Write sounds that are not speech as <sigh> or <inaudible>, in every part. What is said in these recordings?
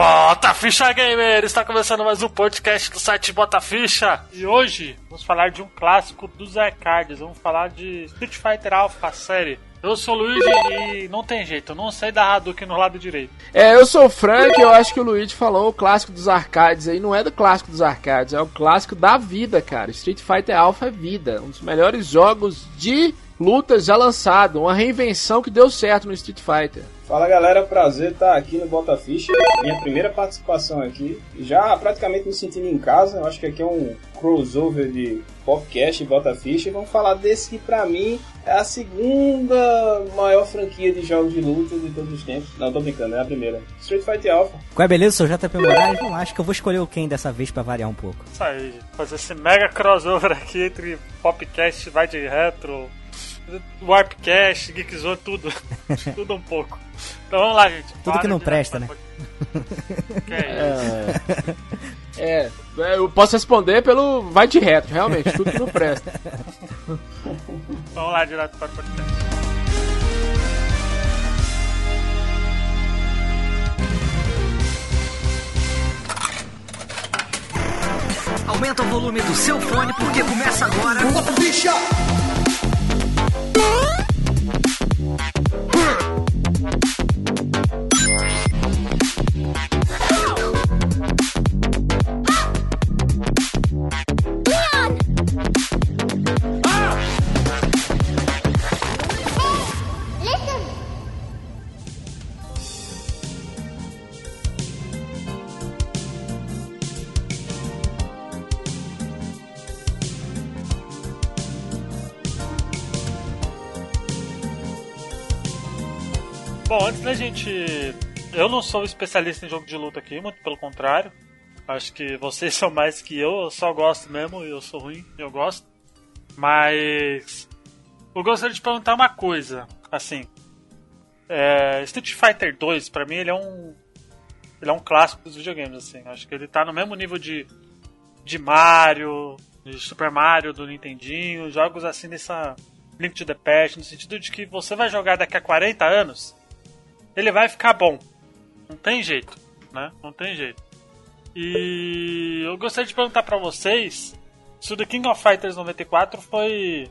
Bota Ficha Gamer! Está começando mais um podcast do site Bota Ficha. E hoje vamos falar de um clássico dos arcades. Vamos falar de Street Fighter Alpha, a série. Eu sou o Luigi e não tem jeito, eu não sei dar Hadouken no lado direito. É, eu sou o Frank eu acho que o Luigi falou o clássico dos arcades aí. Não é do clássico dos arcades, é o clássico da vida, cara. Street Fighter Alpha é vida. Um dos melhores jogos de lutas já lançado. Uma reinvenção que deu certo no Street Fighter. Fala galera, prazer estar aqui no Bota Ficha. Minha primeira participação aqui. Já praticamente me sentindo em casa. Eu acho que aqui é um crossover de podcast e Bota Ficha. E vamos falar desse que pra mim é a segunda maior franquia de jogos de luta de todos os tempos. Não, tô brincando, é a primeira. Street Fighter Alpha. Qual é beleza? Sou JP Moraes. Bom, acho que eu vou escolher o Ken dessa vez pra variar um pouco. Isso aí, fazer esse mega crossover aqui entre Popcast, vai de retro, Warpcast, Geekzone, tudo. <laughs> tudo um pouco. Então vamos lá, gente. Tudo que não presta, né? <laughs> Que é isso? É, é, eu posso responder pelo vai de reto, realmente, tudo que não presta. <laughs> Vamos lá, direto para o podcast. Aumenta o volume do seu fone porque começa agora. Bom, Eu não sou especialista em jogo de luta aqui, muito pelo contrário. Acho que vocês <laughs> são mais que eu, eu só gosto mesmo, eu sou ruim, eu gosto. Mas. Eu gostaria de perguntar uma coisa, assim. É, Street Fighter 2, pra mim, ele é um. Ele é um clássico dos videogames, assim. Acho que ele tá no mesmo nível de. de Mario, de Super Mario, do Nintendinho, jogos assim nessa. Link to the Past, no sentido de que você vai jogar daqui a 40 anos, ele vai ficar bom. Não tem jeito, né? Não tem jeito. E eu gostaria de perguntar pra vocês se o The King of Fighters 94 foi,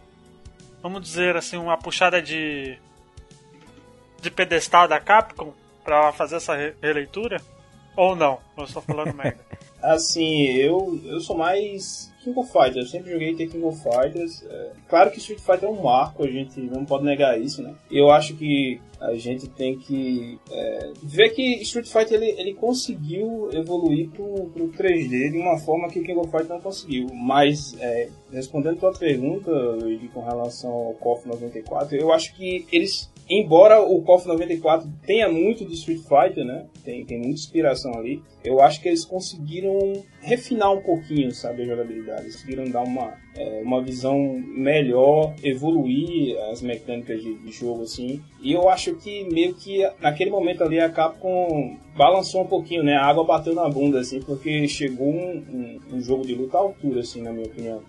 vamos dizer assim, uma puxada de de pedestal da Capcom pra fazer essa re- releitura ou não? Eu estou falando merda. <laughs> Assim, eu, eu sou mais King of Fighters. Eu sempre joguei The King of Fighters. É, claro que Street Fighter é um marco, a gente não pode negar isso, né? Eu acho que a gente tem que é, ver que Street Fighter ele, ele conseguiu evoluir pro, pro 3D de uma forma que King of Fighters não conseguiu. Mas, é, respondendo a tua pergunta, com relação ao KOF 94, eu acho que eles embora o KOF 94 tenha muito de Street Fighter, né? Tem, tem muita inspiração ali. Eu acho que eles conseguiram refinar um pouquinho, sabe, a jogabilidade. Eles conseguiram dar uma, é, uma visão melhor, evoluir as mecânicas de, de jogo, assim. E eu acho que meio que naquele momento ali a Capcom balançou um pouquinho, né? A água bateu na bunda, assim, porque chegou um, um, um jogo de luta à altura, assim, na minha opinião.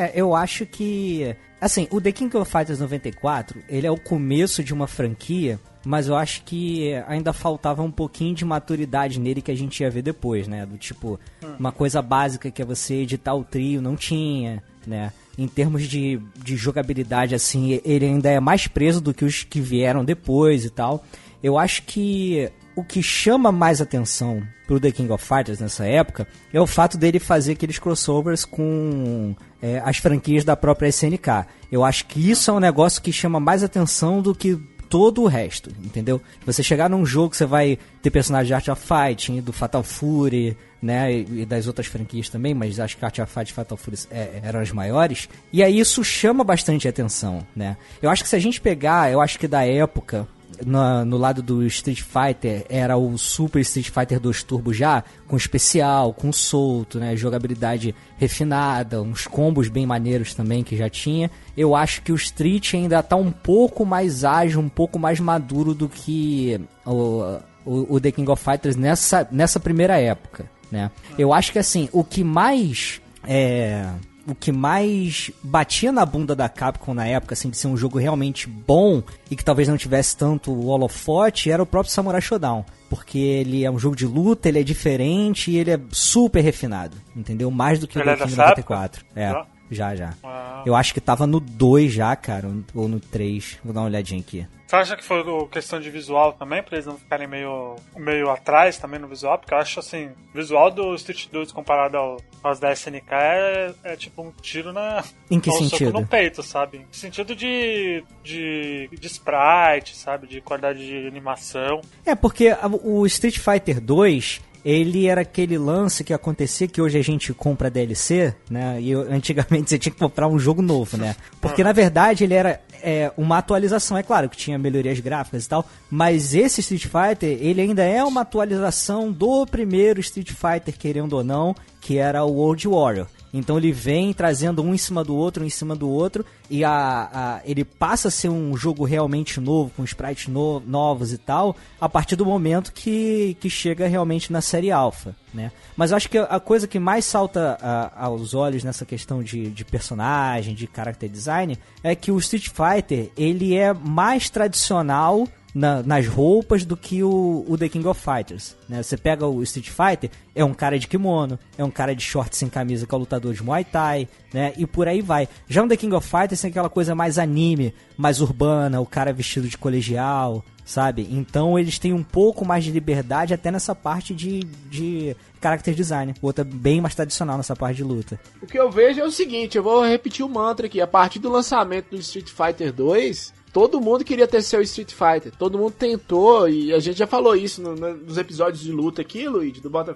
É, eu acho que. Assim, o The King of Fighters 94, ele é o começo de uma franquia, mas eu acho que ainda faltava um pouquinho de maturidade nele que a gente ia ver depois, né? Do tipo, uma coisa básica que é você editar o trio, não tinha, né? Em termos de, de jogabilidade, assim, ele ainda é mais preso do que os que vieram depois e tal. Eu acho que o que chama mais atenção pro The King of Fighters nessa época é o fato dele fazer aqueles crossovers com é, as franquias da própria SNK. Eu acho que isso é um negócio que chama mais atenção do que todo o resto, entendeu? Você chegar num jogo você vai ter personagens de Art of Fighting, do Fatal Fury, né, e e das outras franquias também, mas acho que Art of Fight e Fatal Fury é, eram as maiores. E aí isso chama bastante atenção, né? Eu acho que se a gente pegar, eu acho que da época, na- no lado do Street Fighter era o Super Street Fighter 2 Turbo já, com especial, com solto, né? Jogabilidade refinada, uns combos bem maneiros também que já tinha. Eu acho que o Street ainda tá um pouco mais ágil, um pouco mais maduro do que o, o, o The King of Fighters nessa, nessa primeira época, né? Eu acho que assim, o que mais é, o que mais batia na bunda da Capcom na época, assim, de ser um jogo realmente bom e que talvez não tivesse tanto holofote, era o próprio Samurai Shodown. Porque ele é um jogo de luta, ele é diferente e ele é super refinado, entendeu? Mais do que Ele o King dessa 94. É, Já? Já, já. Ah. Eu acho que tava no 2 já, cara, ou no 3. Vou dar uma olhadinha aqui. Você acha que foi questão de visual também, pra eles não ficarem meio, meio atrás também no visual? Porque eu acho assim, o visual do Street 2 comparado ao, aos da SNK é, é tipo um tiro na. Em que soco sentido? no peito, sabe? Em sentido de, de, de sprite, sabe? De qualidade de animação. É, porque o Street Fighter 2, ele era aquele lance que acontecia que hoje a gente compra DLC, né? E antigamente você tinha que comprar um jogo novo, né? Porque na verdade ele era é, uma atualização, é claro que tinha melhorias gráficas e tal, mas esse Street Fighter, ele ainda é uma atualização do primeiro Street Fighter, querendo ou não, que era o World Warrior. Então ele vem trazendo um em cima do outro, um em cima do outro, e a, a- ele passa a ser um jogo realmente novo, com sprites no- novos e tal, a partir do momento que, que chega realmente na série alpha, né? Mas eu acho que a coisa que mais salta a- aos olhos nessa questão de, de personagem, de character design, é que o Street Fighter, ele é mais tradicional na- nas roupas do que o, o The King of Fighters. Né? Você pega o Street Fighter, é um cara de kimono, é um cara de short sem camisa que é o lutador de Muay Thai, né? E por aí vai. Já no The King of Fighters tem aquela coisa mais anime, mais urbana, o cara vestido de colegial, sabe? Então eles têm um pouco mais de liberdade até nessa parte de, de character design. O outro é bem mais tradicional nessa parte de luta. O que eu vejo é o seguinte, eu vou repetir o mantra aqui. A partir do lançamento do Street Fighter 2, todo mundo queria ter seu Street Fighter. Todo mundo tentou, e a gente já falou isso no- no- nos episódios de luta aqui, Luigi, do Bota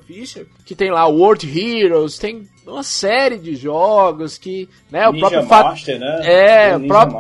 que tem lá World Heroes, tem uma série de jogos que, né, o Ninja próprio Fa- Master, né? É, o próprio-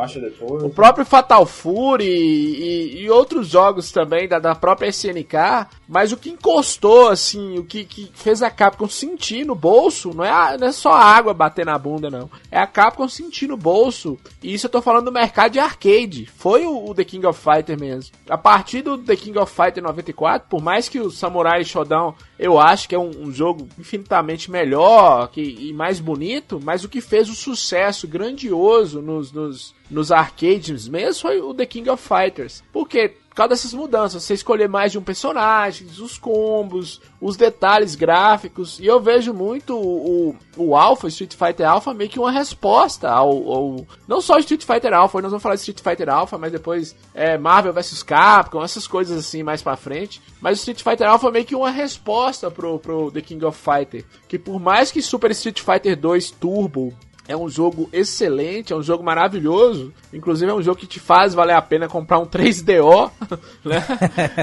o próprio Fatal Fury e, e outros jogos também da, da própria SNK, mas o que encostou, assim, o que, que fez a Capcom sentir no bolso, não é, a- não é só a água bater na bunda, não. É a Capcom sentir no bolso. E isso eu tô falando do mercado de arcade. Foi o, o The King of Fighter mesmo. A partir do The King of Fighter 94, por mais que o Samurai Shodown eu acho que é um, um jogo infinitamente melhor que, e mais bonito, mas o que fez o sucesso grandioso nos, nos, nos arcades mesmo foi o The King of Fighters. Porque por causa dessas mudanças, você escolher mais de um personagem, os combos, os detalhes gráficos, e eu vejo muito o, o, o Alpha, Street Fighter Alpha, meio que uma resposta ao, ao- Não só Street Fighter Alpha, nós vamos falar de Street Fighter Alpha, mas depois é, Marvel vs Capcom, essas coisas assim mais pra frente. Mas o Street Fighter Alpha é meio que uma resposta pro, pro The King of Fighter. Que por mais que Super Street Fighter 2 Turbo é um jogo excelente, é um jogo maravilhoso. Inclusive é um jogo que te faz valer a pena comprar um <laughs> 3DO, né?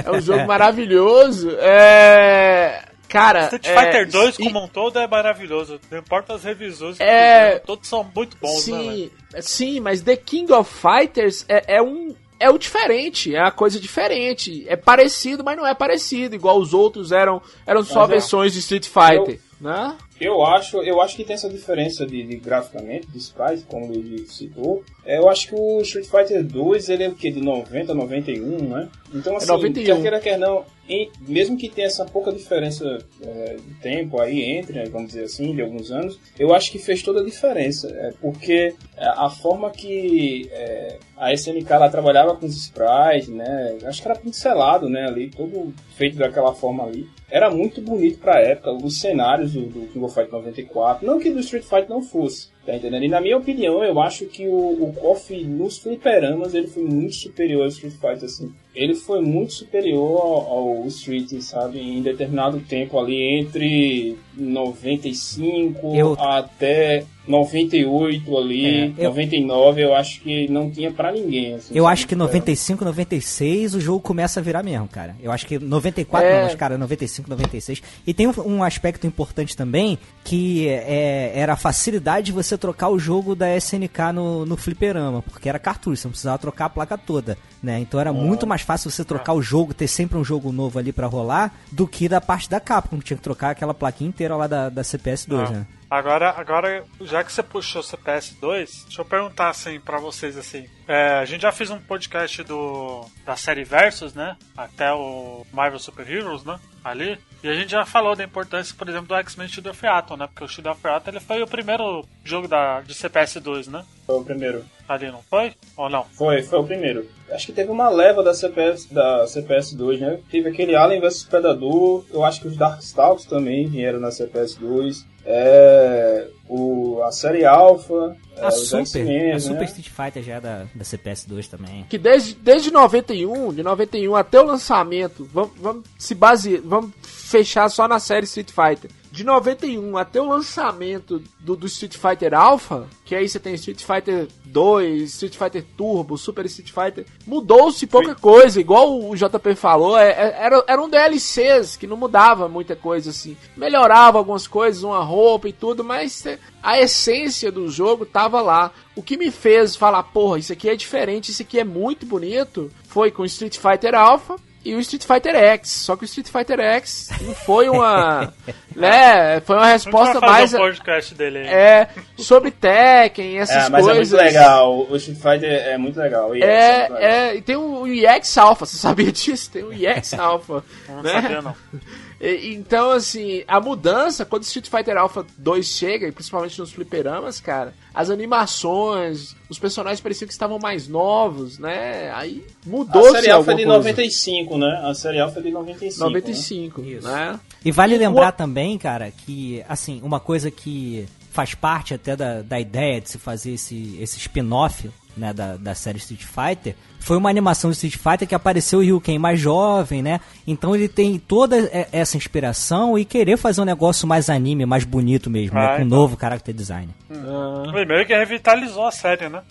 É um jogo maravilhoso. É... Cara, Street é, Fighter 2 e- como um todo é maravilhoso. Não importa as revisões É- todos são muito bons, né? Sim, sim, mas The King of Fighters é, é um é o diferente, é a coisa diferente. É parecido, mas não é parecido, igual os outros eram eram só Mas é. versões de Street Fighter, né? Eu acho, eu acho que tem essa diferença de, de graficamente, de sprite, como ele citou. É, Eu acho que o Street Fighter 2 ele é o que? De 90, 91, né? Então, assim, 91. quer queira, quer não, em- mesmo que tenha essa pouca diferença é, de tempo aí entre, né, vamos dizer assim, de alguns anos, eu acho que fez toda a diferença. É, porque é, a forma que é, a SNK lá trabalhava com os sprites, né? Acho que era pincelado, né? Ali, todo feito daquela forma ali. Era muito bonito pra época, os cenários do, do King Fight 94. Não que do Street Fighter não fosse, tá entendendo? E na minha opinião, eu acho que o, o KOF nos fliperamas, ele foi muito superior ao Street Fighter, assim. Ele foi muito superior ao, ao Street, sabe? Em determinado tempo ali, entre 95 Eu- até 98 ali, É, eu- 99, eu acho que não tinha pra ninguém. assim, Eu acho que 95, 96 o jogo começa a virar mesmo, cara. Eu acho que 94 É. não, mas cara, 95, 96. E tem um, um aspecto importante também, que é, era a facilidade de você trocar o jogo da SNK no, no fliperama, porque era cartucho, você não precisava trocar a placa toda, né? Então era muito mais fácil você trocar o jogo, ter sempre um jogo novo ali pra rolar, do que da parte da Capcom, que tinha que trocar aquela plaquinha inteira lá da, da CPS2, Ah. né? Agora, agora, já que você puxou o CPS2, deixa eu perguntar assim pra vocês assim. É, a gente já fez um podcast do da série Versus, né? Até o Marvel Super Heroes, né? Ali. E a gente já falou da importância, por exemplo, do X-Men Shield of Atom, né? Porque o Shield of Atom ele foi o primeiro jogo da, de CPS2, né? Foi o primeiro. Ali, não foi? Ou não? Foi, foi o primeiro. Acho que teve uma leva da CPS, da CPS 2, né? Teve aquele Alien vs Predador, eu acho que os Darkstalks também vieram na CPS 2. É, o, a série Alpha, é, A os Super, X-Men, a né? Super Street Fighter já é da, da CPS2 também. Que desde, desde 91, de 91 até o lançamento, vamos, vamos se basear, vamos fechar só na série Street Fighter. De 91 até o lançamento do, do Street Fighter Alpha, que aí você tem Street Fighter 2, Street Fighter Turbo, Super Street Fighter, mudou-se pouca coisa, igual o JP falou, é, é, era, eram DLCs que não mudava muita coisa assim. Melhorava algumas coisas, uma roupa e tudo, mas é, a essência do jogo tava lá. O que me fez falar, porra, isso aqui é diferente, isso aqui é muito bonito, foi com Street Fighter Alpha e o Street Fighter X. Só que o Street Fighter X não foi uma. <laughs> né? Foi uma A resposta gente vai fazer mais. um podcast dele aí. É, sobre Tekken, essas É, mas coisas. é muito legal. O Street Fighter é muito legal. EX É, muito legal. é, e tem o EX Alpha, você sabia disso? Tem o EX Alpha. Não né? sabia, não. <laughs> E- Então, assim, a mudança, quando Street Fighter Alpha 2 chega, e principalmente nos fliperamas, cara, as animações, os personagens pareciam que estavam mais novos, né? Aí A mudou-se série Alpha é de coisa. 95, né? A série Alpha é de 95. 95, Isso. né? E vale lembrar também, cara, que, assim, uma coisa que faz parte até da, da ideia de se fazer esse, esse spin-off, né, da, da série Street Fighter, foi uma animação do Street Fighter que apareceu o Ryu Ken mais jovem, né? Então ele tem toda e- essa inspiração e querer fazer um negócio mais anime, mais bonito mesmo, né? Ah, Com um então. novo character design. Ah, Ele meio que revitalizou a série, né?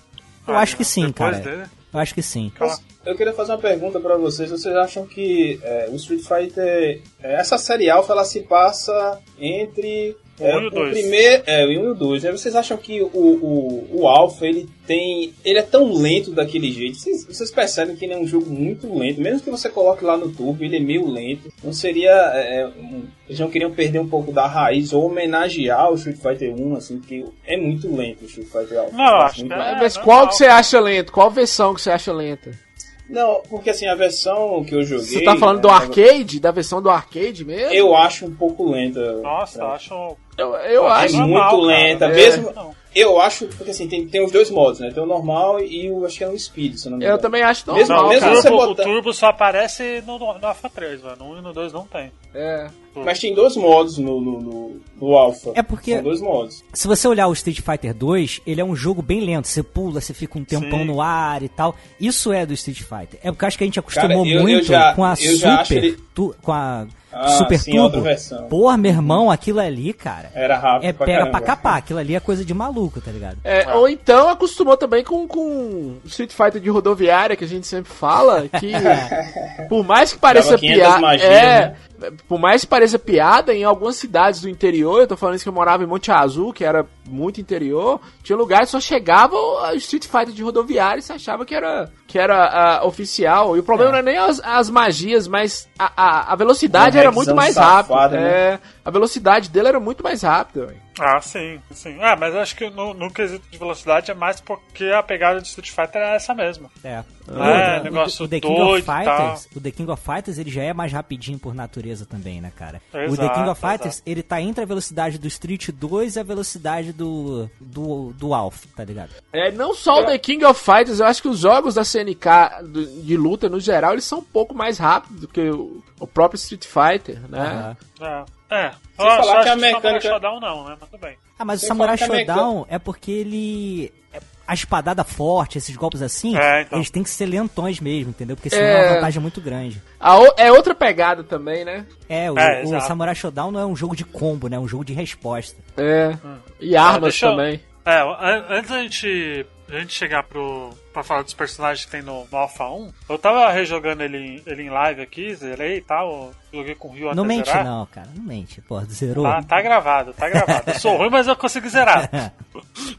Eu acho que sim, Depois cara. Dele. Eu acho que sim. Eu queria fazer uma pergunta pra vocês. Vocês acham que é, o Street Fighter, é, essa série Alpha, ela se passa entre é, Um e o dois. primeiro, é, o 1 e o 2. Né? Vocês acham que o, o, o Alpha ele tem, ele é tão lento daquele jeito? Vocês, vocês percebem que ele é um jogo muito lento, mesmo que você coloque lá no Turbo, ele é meio lento. Não seria, é, um- eles não queriam perder um pouco da raiz ou homenagear o Street Fighter 1, assim, porque é muito lento o Street Fighter Alpha. Não, eu acho que. É, mas qual que você acha lento? Qual versão que você acha lenta? Não, porque assim, a versão que eu joguei. Você tá falando do né, arcade? Da versão do arcade mesmo? Eu acho um pouco lenta. Nossa, É. acho. Eu, eu É acho. muito normal, cara. lenta, É. mesmo- Não. Eu acho, porque assim, tem, tem os dois modos, né? Tem o normal e o, acho que é o Speed, se eu não me Eu engano. também acho Mesmo- normal. Não, mesmo o, cara. você turbo, botar- o Turbo só aparece no, no Alpha 3, velho. No 1 e no 2 não tem. É. Mas tem dois modos no, no, no, no Alpha. É porque- São dois modos. Se você olhar o Street Fighter 2, ele é um jogo bem lento. Você pula, você fica um tempão Sim. no ar e tal. Isso é do Street Fighter. É porque eu acho que a gente acostumou Cara, eu- eu muito já- com a eu já acho Super. ele- tu- com a Ah, Super sim, Turbo. Porra, meu irmão, aquilo ali, cara. Era rápido É pra pega caramba. pra capar. Aquilo ali é coisa de maluco, tá ligado? É, Ou então acostumou também com, com Street Fighter de rodoviária, que a gente sempre fala, que <laughs> por mais que pareça Dava 500 piada. É, né? Por mais que pareça piada, em algumas cidades do interior, eu tô falando isso que eu morava em Monte Azul, que era muito interior, tinha lugares que só chegava o Street Fighter de rodoviária e você achava que era, que era ah, oficial. E o problema não é nem as, as magias, mas a, a, a velocidade Uma era muito revisão mais rápida. né? É, a velocidade dele era muito mais rápida. velho. Ah, sim, sim. Ah, mas eu acho que no, no quesito de velocidade é mais porque a pegada de Street Fighter é essa mesmo. É. É, Outra, negócio o, The King doido of. Fighters, o The King of Fighters, ele já é mais rapidinho por natureza também, né, cara? o The Exato, King of Fighters, exato. ele tá entre a velocidade do Street 2 e a velocidade do do, do Alpha, tá ligado? É, não só o The King of Fighters, eu acho que os jogos da CNK do- de luta, no geral, eles são um pouco mais rápidos do que o, o próprio Street Fighter, né? Aham. É. É. Sem Eu falar só que a que Samurai mecânica- Shodown não, né? Mas tudo bem. Ah, mas o Sem Samurai falar que a meca- Showdown é porque ele. é- A espadada forte, esses golpes assim, É, então. eles têm que ser lentões mesmo, entendeu? Porque senão É. a vantagem é muito grande. A o- é outra pegada também, né? É, o, É, o. Samurai Showdown não é um jogo de combo, né? É um jogo de resposta. É. E armas deixa eu- também. É, an- antes da gente, a gente chegar pro, pra falar dos personagens que tem no, no Alpha 1, eu tava rejogando ele, em- ele em live aqui, zerei e tal, joguei com o Rio não até mente zerar. não, cara. Não mente. Pô, zerou. Tá, tá gravado, tá gravado. Eu sou ruim, mas eu consigo zerar. <laughs>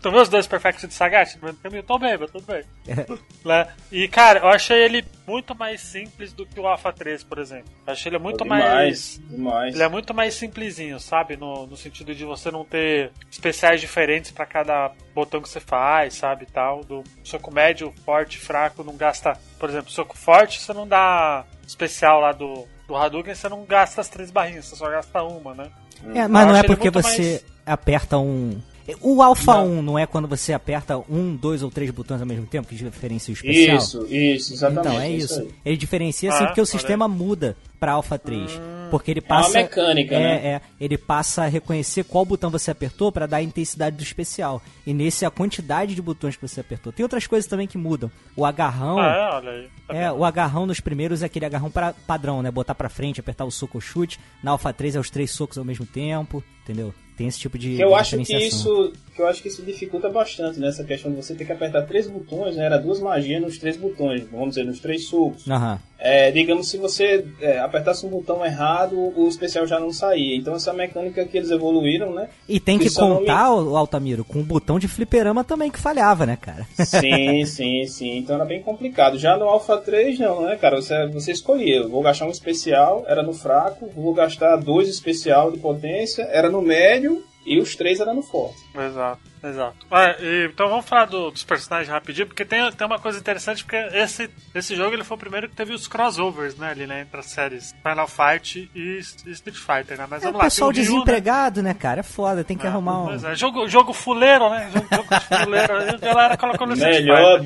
Viu os dois Perfect de Sagat? No meio do caminho? Tô bem, mas tudo bem. <laughs> né? E, cara, eu achei ele muito mais simples do que o Alpha 3, por exemplo. Eu achei ele muito demais, mais. Demais. Ele é muito mais simplesinho, sabe? No, no sentido de você não ter especiais diferentes pra cada botão que você faz, sabe? Tal. Do soco médio, forte, fraco, não gasta. Por exemplo, soco forte, você não dá especial lá do, do Hadouken, você não gasta as três barrinhas, você só gasta uma, né? É, mas Eu não é porque você mais- aperta um. O Alpha Não. 1 não é quando você aperta um, dois ou três botões ao mesmo tempo que diferencia o especial? Isso, isso, exatamente. Então, é isso. aí. Ele diferencia Ah, assim porque o sistema muda pra Alpha 3. Porque ele É uma passa. mecânica, é, né? é, ele passa a reconhecer qual botão você apertou pra dar a intensidade do especial. E nesse, a quantidade de botões que você apertou. Tem outras coisas também que mudam. O agarrão. Ah, é, olha aí. Tá É, o agarrão nos primeiros é aquele agarrão pra, padrão, né? Botar pra frente, apertar o soco ou chute. Na Alpha 3 é os três socos ao mesmo tempo, entendeu? Tem esse tipo de Que eu acho que isso, que eu acho que isso dificulta bastante nessa questão de você ter que apertar três botões, né? Era duas magias nos três botões, vamos dizer, nos três socos. Aham. É, digamos, se você é, apertasse um botão errado, o especial já não saía. Então essa mecânica que eles evoluíram, né? E tem que me- contar, o Altamiro, com o botão de fliperama também que falhava, né, cara? Sim, <laughs> sim, sim. Então era bem complicado. Já no Alpha 3, não, né, cara? Você, você escolhia. Eu Vou gastar um especial, era no fraco. Vou gastar dois especial de potência, era no médio. E os três eram no forte. Exato, exato. É, e- então vamos falar do- dos personagens rapidinho, porque tem, tem uma coisa interessante, porque esse, esse jogo ele foi o primeiro que teve os crossovers, né, ali, né, entre as séries Final Fight e, e Street Fighter, né? Mas É o vamos lá, pessoal tem o Ryu, né? desempregado, né? cara? É foda, tem que arrumar um. Pois é, jogo, jogo fuleiro, né? Jogo, jogo de fuleiro. A galera colocou no Street Melhor up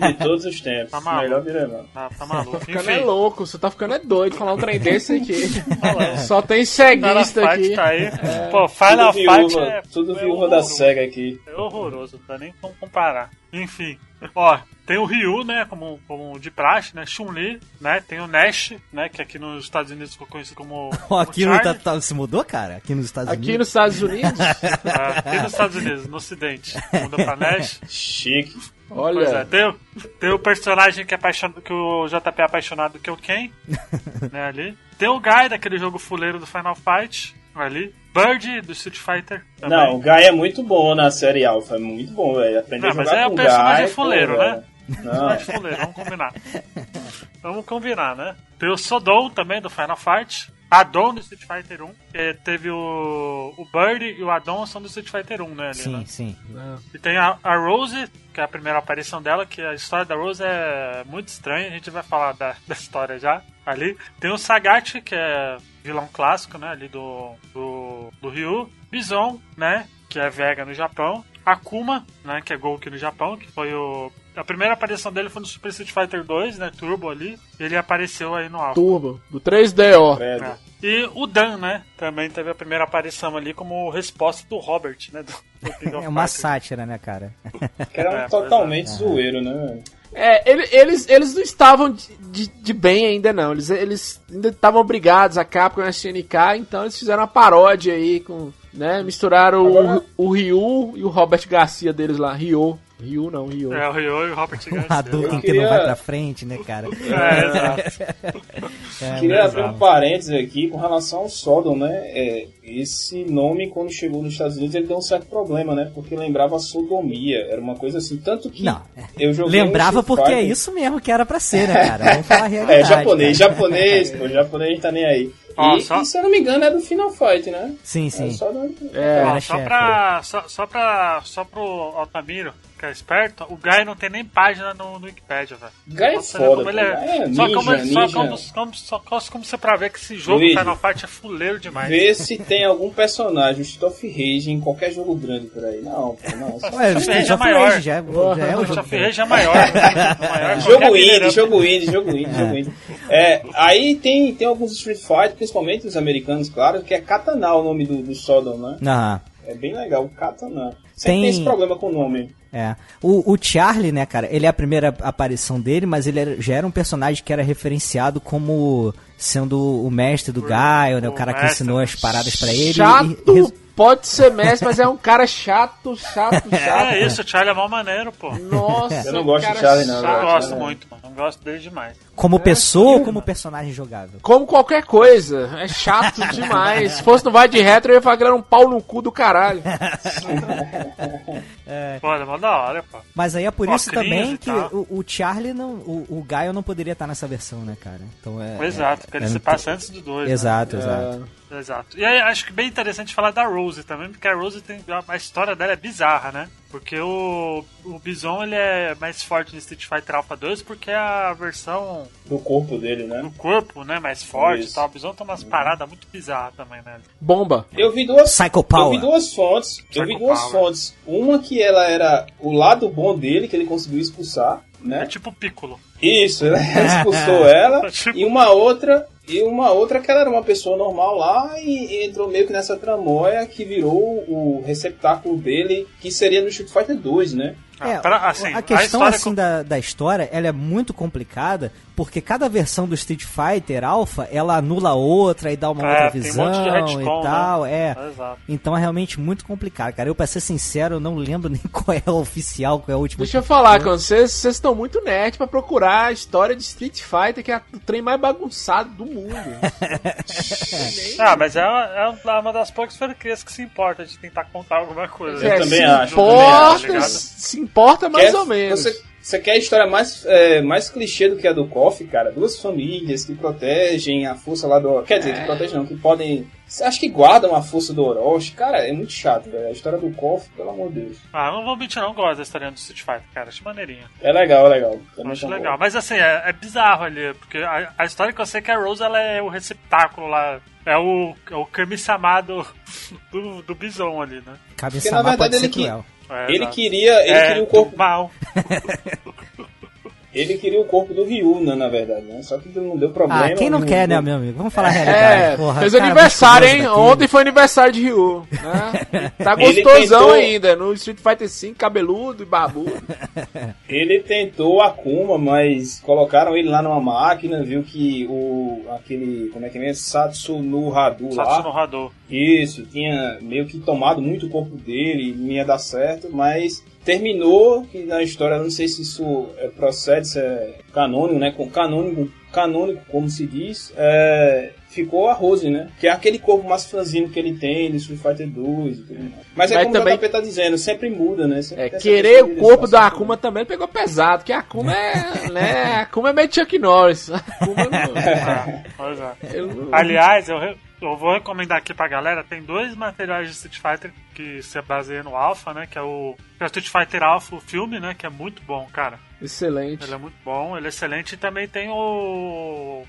de todos os tempos. Tá maluco. Melhor beat'em up. Tá, tá maluco. Ficando é louco, você tá ficando é doido falar um trem desse aqui. <laughs> Só tem Final ceguista Fight aqui. tá aí. Pô, Final tudo Fight viúva, é... tudo é viúva da. SEGA aqui. É horroroso, não dá nem como comparar. Enfim, ó, tem o Ryu, né, como, como de praxe, né, Chun-Li, né, tem o Nash, né, que aqui nos Estados Unidos ficou conhecido como, <laughs> aqui no, tá, tá- se mudou, cara? Aqui nos Estados Aqui Unidos. nos Estados Unidos, É, <laughs> aqui nos Estados Unidos, no ocidente, muda pra Nash. <laughs> Chique. Pois é, olha, tem, o- tem o personagem que, é apaixonado, que o JP é apaixonado, que é o Ken, né, ali. Tem o Guy, daquele jogo fuleiro do Final Fight, ali. Bird, do Street Fighter, também. Não, o Guy é muito bom na série Alpha. É muito bom, velho. Aprender Não, a mas jogar é com o personagem Guy, pô, fuleiro, velho. né? Não, Personagem fuleiro, vamos combinar. <laughs> vamos combinar, né? Tem o Sodom também, do Final Fight. Adon do Street Fighter 1. que teve o, o Bird e o Adon são do Street Fighter 1, né? Ali, Sim, né? sim. E tem a, a Rose, que é a primeira aparição dela, que a história da Rose é muito estranha, a gente vai falar da, <laughs> da história já ali. Tem o Sagat, que é vilão clássico, né, ali do, do, do Ryu. Bison, né, que é Vega no Japão. Akuma, né, que é Gouki no Japão, que foi o... A primeira aparição dele foi no Super Street Fighter 2, né, Turbo ali. Ele apareceu aí no Alpha. Turbo, do 3DO. credo. É. E o Dan, né? Também teve a primeira aparição ali como resposta do Robert, né? Do, do <laughs> É uma sátira, né, cara? Que era um <laughs> É, totalmente zoeiro, né? É, ele- eles, eles não estavam de, de, de bem ainda, não. Eles, eles ainda estavam obrigados a Capcom e a SNK, então eles fizeram uma paródia aí com. Né, misturaram Agora- o, o Ryu e o Robert Garcia deles lá. Ryu. Ryu não, Ryu. É, o Ryo e o Robert <laughs> Um Garcia. Hadouken Eu que não queria- vai pra frente, né, cara? <laughs> É, exato. <laughs> É, Queria mas- abrir um parênteses aqui com relação ao Sodom, né? É, esse nome, quando chegou nos Estados Unidos, ele deu um certo problema, né? Porque lembrava sodomia. Era uma coisa assim. Tanto que Não, eu joguei. um Lembrava Street porque é Fighter- isso mesmo que era pra ser, né, cara? Vamos falar a realidade. É, japonês, cara. japonês, pô, japonês tá nem aí. Ó, e, só- e, se eu não me engano, é do Final Fight, né? Sim, É sim. só do... É, Ó, era só chefe. pra. Só, só pra. Só pro Altamiro, que é esperto, o Guy não tem nem página no, no Wikipedia, velho. Guy é foda, como ele é- É, só ninja, como, ele- só ninja. como, como, só como, como você pra ver que esse jogo Luigi. Final Fight é fuleiro demais. Vê se tem algum personagem, o Street of Rage, em qualquer jogo grande por aí. Não, pô, não. Ué, o é of maior. Rage já, é- já é o O jogo. of Rage é maior. maior <laughs> Jogo indie, jogo indie, jogo indie, jogo indie. É, aí tem, tem alguns Street Fighter, principalmente os americanos, claro, que é Katana o nome do, do Sodom, né? Aham. É bem legal, Katana. Sempre Tem- tem esse problema com o nome. É. O, o Charlie, né, cara, ele é a primeira aparição dele, mas ele era- já era um personagem que era referenciado como sendo o mestre do Gaio, né? O cara que ensinou as paradas pra ele. Chato, e- e- pode ser mestre, mas é um cara chato, chato, <laughs> chato. É isso, o Charlie é mó maneiro, pô. Nossa, Eu não gosto de Charlie, não, Eu gosto é. muito, mano. Eu gosto dele demais. como pessoa ou como personagem jogável? Como qualquer coisa. É chato demais. Se fosse no Vai de Retro, eu ia falar que ele era um pau no cu do caralho. Pô, <laughs> é mó da hora, pô. Mas aí é por isso também que o, o Charlie não. O, o Gaio não poderia estar nessa versão, né, cara? Então é. Exato, é, porque ele é se passa antes do 2. Exato, exato. Exato. E aí, acho que bem interessante falar da Rose também, porque a Rose tem. A história dela é bizarra, né? Porque o, o Bison ele é mais forte no Street Fighter Alpha 2 porque é a versão Do corpo dele, né? do corpo, né, mais forte e Isso. tal. O Bison tem umas paradas muito bizarras também, né? Bomba. Eu vi duas. Psycho Eu Power. vi duas fontes. Eu vi Psycho duas Power. fontes. Uma que ela era o lado bom dele, que ele conseguiu expulsar, É né? tipo Piccolo. Isso, ele <laughs> expulsou ela. <laughs> Tipo- E uma outra. E uma outra que ela era uma pessoa normal lá e, e entrou meio que nessa tramóia que virou o receptáculo dele, que seria no Street Fighter 2, né? É, Ah, pra- assim, a a questão história assim com- da, da história, ela é muito complicada, porque cada versão do Street Fighter Alpha, ela anula outra e dá uma É, outra tem um visão monte de retcon, e tal, é. Exato. Então é realmente muito complicado, cara. Eu, pra ser sincero, eu não lembro <laughs> nem qual é a oficial, qual é a última. Deixa eu falar com vocês, vocês estão muito nerd pra procurar a história de Street Fighter, que é o trem mais bagunçado do mundo. <laughs> Ah, mas é uma, é uma das poucas franquias que se importa de tentar contar alguma coisa. Eu É, também se acho, eu também Importa, acho, ligado? se importa mais Quer- ou menos. Você, você quer a história mais, é, mais clichê do que a do KOF, cara? Duas famílias que protegem a força lá do. Quer dizer, que protegem não, que podem. Acho que guardam a força do Orochi. Cara, é muito chato, velho. A história do KOF, pelo amor de Deus. Ah, não vou mentir, não gosto da história do Street Fighter, cara. Acho maneirinha. É legal, é legal. Também Acho legal. Mas assim, é, é bizarro ali, porque a, a história que eu sei é que a Rose ela é o receptáculo lá. É o, é o Kami-sama do, <laughs> do, do Bison ali, né? Samar pode ser ele que- cruel. É, Ele exato. queria, ele é, queria o corpo, do mal. <laughs> ele queria o corpo do Ryu, né, na verdade, né? Só que não deu problema. Ah, quem não o- quer, né, meu amigo? Vamos falar a realidade. É, porra. fez Cara, aniversário, hein? daqui. Ontem foi aniversário de Ryu. Né? <laughs> Tá Ele gostosão tentou- ainda, no Street Fighter V, cabeludo e barbudo. <laughs> Ele tentou a Kuma, mas colocaram ele lá numa máquina, viu que o aquele, como é que é mesmo? Satsuno Hadu lá. Hadou. Isso, tinha meio que tomado muito o corpo dele, não ia dar certo, mas terminou que na história, eu não sei se isso é, procede, se é canônico, né? Com canônico, canônico, como se diz, é, ficou a Rose, né? Que é aquele corpo mais franzino que ele tem no Street Fighter 2 e tudo mais. Mas é Mas como também- o JP tá dizendo, sempre muda, né? Sempre É, querer o de corpo da. Akuma também pegou pesado, que a Akuma é, <laughs> né, a Akuma é meio Chuck Norris. A Akuma não, Ah, <laughs> pois é. ele não- Aliás, eu, eu vou recomendar aqui pra galera, tem dois materiais de Street Fighter que se baseiam no Alpha, né? Que é o, que é o Street Fighter Alpha, o filme, né? Que é muito bom, cara. Excelente. Ele é muito bom, ele é excelente. E também tem o.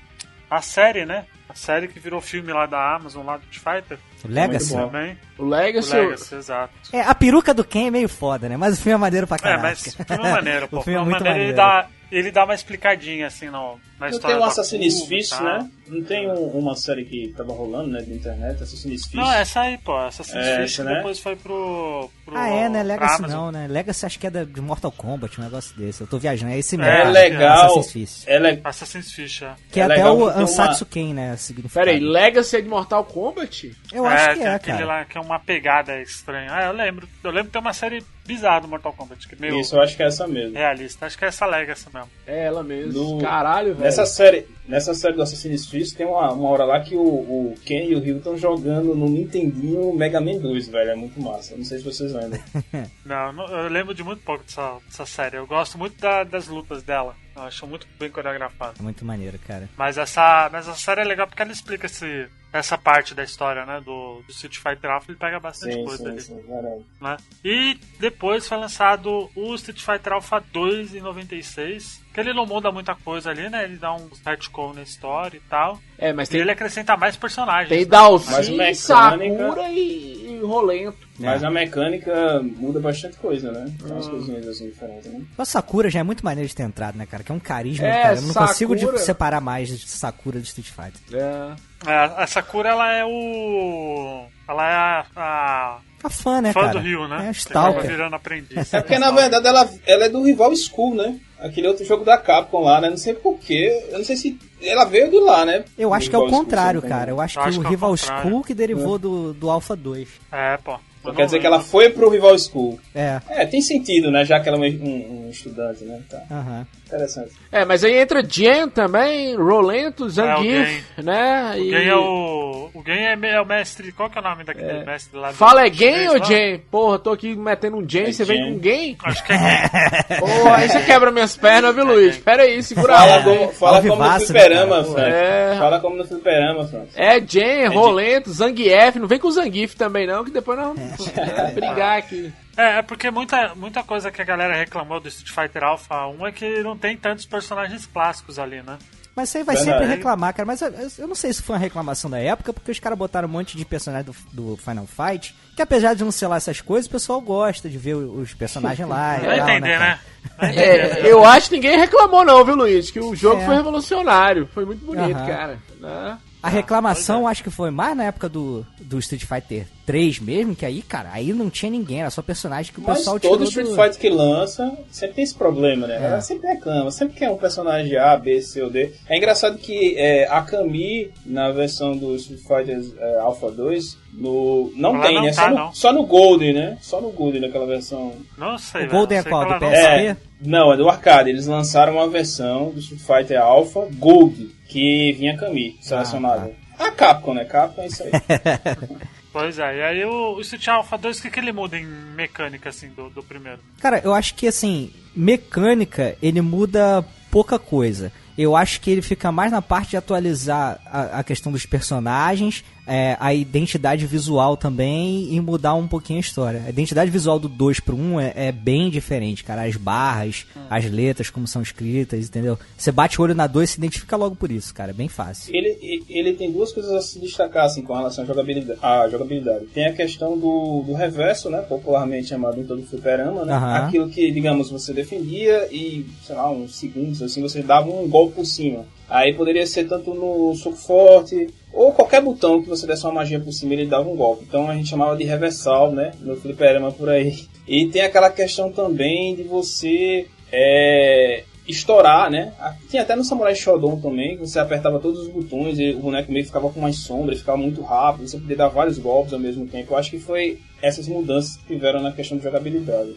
A série, né? A série que virou filme lá da Amazon, lá do Street Fighter. Legacy. Muito bom. Também. O Legacy, O Legacy, exato. É, a peruca do Ken é meio foda, né? Mas o filme é maneiro pra É, caralho. mas o filme é maneiro, <laughs> pô. O O filme é filme muito maneiro, ele maneiro. dá, ele dá uma explicadinha, assim, no, Não tem da Assassin's Fist, tal. né? Não tem um- uma série que tava rolando, né, de internet, Assassin's Fist. Não, essa aí, pô. Assassin's É, Fist né? depois foi pro, pro. Ah, é, né? Legacy Amazon. não, né? Legacy acho que é de Mortal Kombat, um negócio desse. Eu tô viajando, é esse É mesmo. É legal. Assassin's Fist. É le- Assassin's Fist, é. Que é, É até o Ansatsu Ken, né? significado. Pera aí, Legacy é de Mortal Kombat? Eu acho que é, aquele cara. lá que é uma pegada estranha. Ah, eu lembro. Eu lembro que tem uma série bizarra do Mortal Kombat, que é meio Isso, eu acho que é essa mesmo. realista. Acho que é essa Legacy mesmo. É ela mesmo. No- Caralho, velho. Nessa série, nessa série do Assassin's Fist tem uma, uma hora lá que o, o Ken e o Ryu estão jogando no Nintendinho Mega Man 2, velho. É muito massa. Não sei se vocês lembram. <laughs> Não, não- eu lembro de muito pouco dessa, dessa série. Eu gosto muito da- das lutas dela. Eu acho muito bem coreografado. É muito maneiro, cara. Mas essa, mas essa série é legal porque ela explica esse, essa parte da história, né? Do, do Street Fighter Alpha. Ele pega bastante sim, coisa sim, ali. sim, né? E depois foi lançado o Street Fighter Alpha 2 em 96. Que ele não muda muita coisa ali, né? Ele dá um retcon na história e tal. É, mas E tem, ele acrescenta mais personagens. tem né? Mas Dalsin, mecânica- Sakura e, e Rolento. Mas a mecânica muda bastante coisa, né? Tem umas coisinhas assim diferentes, né? O Sakura já é muito maneiro de ter entrado, né, cara? Que é um carisma, É, cara. Eu não consigo de- Sakura- separar mais de Sakura de Street Fighter. É. É, a Sakura, ela é o... Ela é a... a A fã, né, fã cara? do Rio, né? É Acaba Stalker. virando aprendiz. É porque, na verdade, ela, ela é do rival School, né? aquele outro jogo da Capcom lá, né? Não sei porquê. Eu não sei se ela veio de lá, né? Eu acho que é o Rival School, contrário, me cara. Eu acho Eu que acho o que é o Rival. School que derivou do, do Alpha 2. É, pô. Então quer dizer que ela foi pro Rival School. É. É, tem sentido, né? Já que ela é um, um estudante, né? Tá. Aham. Interessante. É, mas aí entra Jen também, Rolento, É, o Zangief, né? O e... Gen é o. O Gen é, é o mestre. Qual que é o nome daquele mestre lá? do- Fala é Gen ou? Jen? Porra, tô aqui metendo um Jen, É você vem com Gen? Acho que é Gen. <laughs> Porra, aí você quebra minhas pernas, viu, Luiz? Pera aí, segura Fala, aí. como, fala como no? Frank. É. Fala como no fliperama, Frank. É Jen, Rolento, Zangief, não vem com o Zangief também não, que depois nós vamos é, <laughs> brigar aqui. É, é porque muita, muita coisa que a galera reclamou do Street Fighter Alpha 1 é que não tem tantos personagens clássicos ali, né? Mas isso aí vai Verdade. sempre reclamar, cara. Mas eu, eu não sei se foi uma reclamação da época, porque os caras botaram um monte de personagens do, do Final Fight, que apesar de não ser lá essas coisas, o pessoal gosta de ver os personagens lá. <laughs> e Vai tal, entender, cara? né? Vai entender, né? É, eu acho que ninguém reclamou não, viu, Luiz? Que o jogo É. foi revolucionário, foi muito bonito, Aham. cara. né? A reclamação acho que foi mais na época do, do Street Fighter 3 mesmo, que aí, cara, aí não tinha ninguém, era só personagem que o Mas pessoal todo tirou Street do... Fighter que lança sempre tem esse problema, né? É. Ela sempre reclama, sempre quer um personagem A, B, C ou D. É engraçado que é, a Kami, na versão do Street Fighter é, Alpha 2, no, não Ela tem, não né? tá, só, no, não. só no Golden, né? Só no Golden naquela versão. Não sei, O Golden é qual? Do não- PS? É, não, é do arcade. Eles lançaram uma versão do Street Fighter Alpha Gold, que vinha Kami selecionada. A Capcom, né? Capcom é isso aí. <laughs> Pois é, e aí o, o Street Alpha 2, o que, que ele muda em mecânica, assim, do, do primeiro? Cara, eu acho que assim, mecânica, ele muda pouca coisa. Eu acho que ele fica mais na parte de atualizar a, a questão dos personagens, é, a identidade visual também e mudar um pouquinho a história. A identidade visual do 2 pro 1 é, é bem diferente, cara. As barras, as letras, como são escritas, entendeu? Você bate o olho na 2 e se identifica logo por isso, cara. É bem fácil. Ele, ele tem duas coisas a se destacar assim, com relação à jogabilidade. à jogabilidade. Tem a questão do, do reverso, né? Popularmente chamado em todo fliperama, né? Aham. Aquilo que, digamos, você defendia e, sei lá, uns segundos assim, você dava um golpe por cima. Aí poderia ser tanto no soco forte ou qualquer botão que você desse uma magia por cima ele dava um golpe. Então a gente chamava de reversal, né? No fliperama por aí. E tem aquela questão também de você é, estourar, né? Ah, Tinha até no Samurai Shodown também, que você apertava todos os botões e o boneco meio que ficava com mais sombra, ficava muito rápido, você podia dar vários golpes ao mesmo tempo. Eu acho que foi essas mudanças que tiveram na questão de jogabilidade.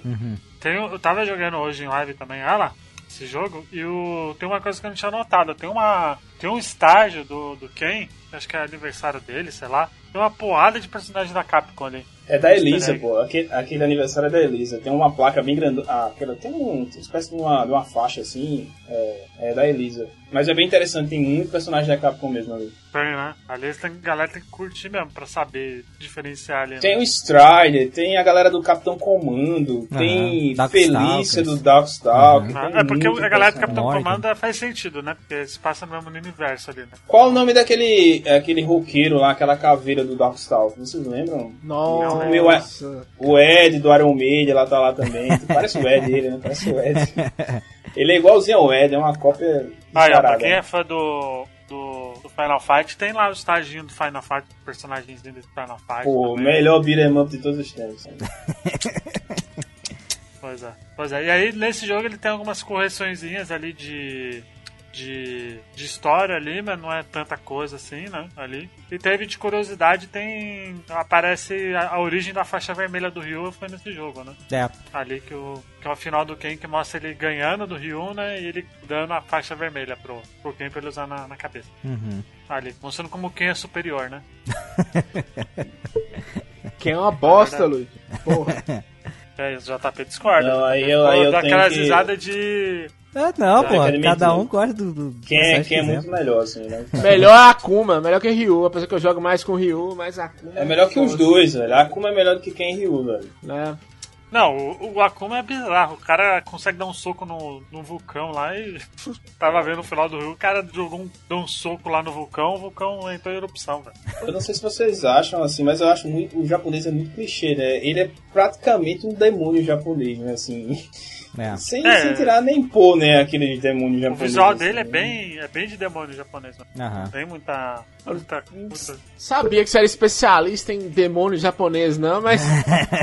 Tem, um- eu tava jogando hoje em live também, ela, esse jogo, e o, tem uma coisa que eu não tinha notado. Tem uma. Tem um estágio do, do Ken, acho que é aniversário dele, sei lá. Tem uma porrada de personagens da Capcom ali. É da Elisa, pô. Aquele, aquele aniversário é da Elisa. Tem uma placa bem grande. Ah, aquela, tem um, uma espécie de uma, de uma faixa assim. É, é da Elisa. Mas é bem interessante, tem muito personagem da Capcom mesmo ali. Tem, né? Ali tem, a galera tem que curtir mesmo pra saber diferenciar ali. né? Tem o Strider, tem a galera do Capitão Comando, Aham, tem Darkstalkers. Felícia do Darkstalker. Ah, tem é porque a galera do. Capitão Morgan. Comando faz sentido, né? Porque se passa no mesmo universo ali, né? Qual o nome daquele aquele roqueiro lá, aquela caveira do Darkstalker? Vocês lembram? Nossa. Meu, é- O Ed do Iron Maiden lá tá lá também. <laughs> Parece o Ed ele, né? Parece o Ed. <laughs> Ele é igualzinho ao Ed, é uma cópia Ah, é, pra quem é fã do, do, do Final Fight, tem lá o estaginho do Final Fight, personagens do Final Fight. Pô, também. melhor beat'em up de todos os tempos. <laughs> Pois é. Pois é. E aí, nesse jogo, ele tem algumas correçõezinhas ali de. De, de história ali, mas não é tanta coisa assim, né? Ali. E teve de curiosidade, tem. Aparece a, a origem da faixa vermelha do Ryu foi nesse jogo, né? É, Ali que o, que é o final do Ken que mostra ele ganhando do Ryu, né? E ele dando a faixa vermelha pro, pro Ken pra ele usar na, na cabeça. uhum. Ali, mostrando como o Ken é superior, né? <laughs> Que é uma bosta, Luiz. Porra. <laughs> É, o JP discorda. Não, aí eu- aí eu tenho que- risada de. É, não, Tem pô, cada um gosta do. do Quem é, quem é muito quiser. melhor, assim, né? Melhor a Akuma, melhor que Ryu. Apesar que eu jogo mais com Ryu, mas a Akuma. É melhor que os dois, velho. A Akuma é melhor do que quem Ryu, velho. Né? Não, o, o Akuma é bizarro. O cara consegue dar um soco no, no vulcão lá e. <laughs> Tava vendo o final do Rio, o cara jogou um, deu um soco lá no vulcão, o vulcão entrou em erupção, velho. Eu não sei se vocês acham assim, mas eu acho muito. O japonês é muito clichê, né? Ele é praticamente um demônio japonês, né? Assim. É. Sem, É. sem tirar nem pôr, né? Aquele demônio O japonês. visual assim, dele é bem, é bem de demônio japonês, né? Aham. Tem muita. muita, muita- Sabia que você era especialista em demônio japonês, não, mas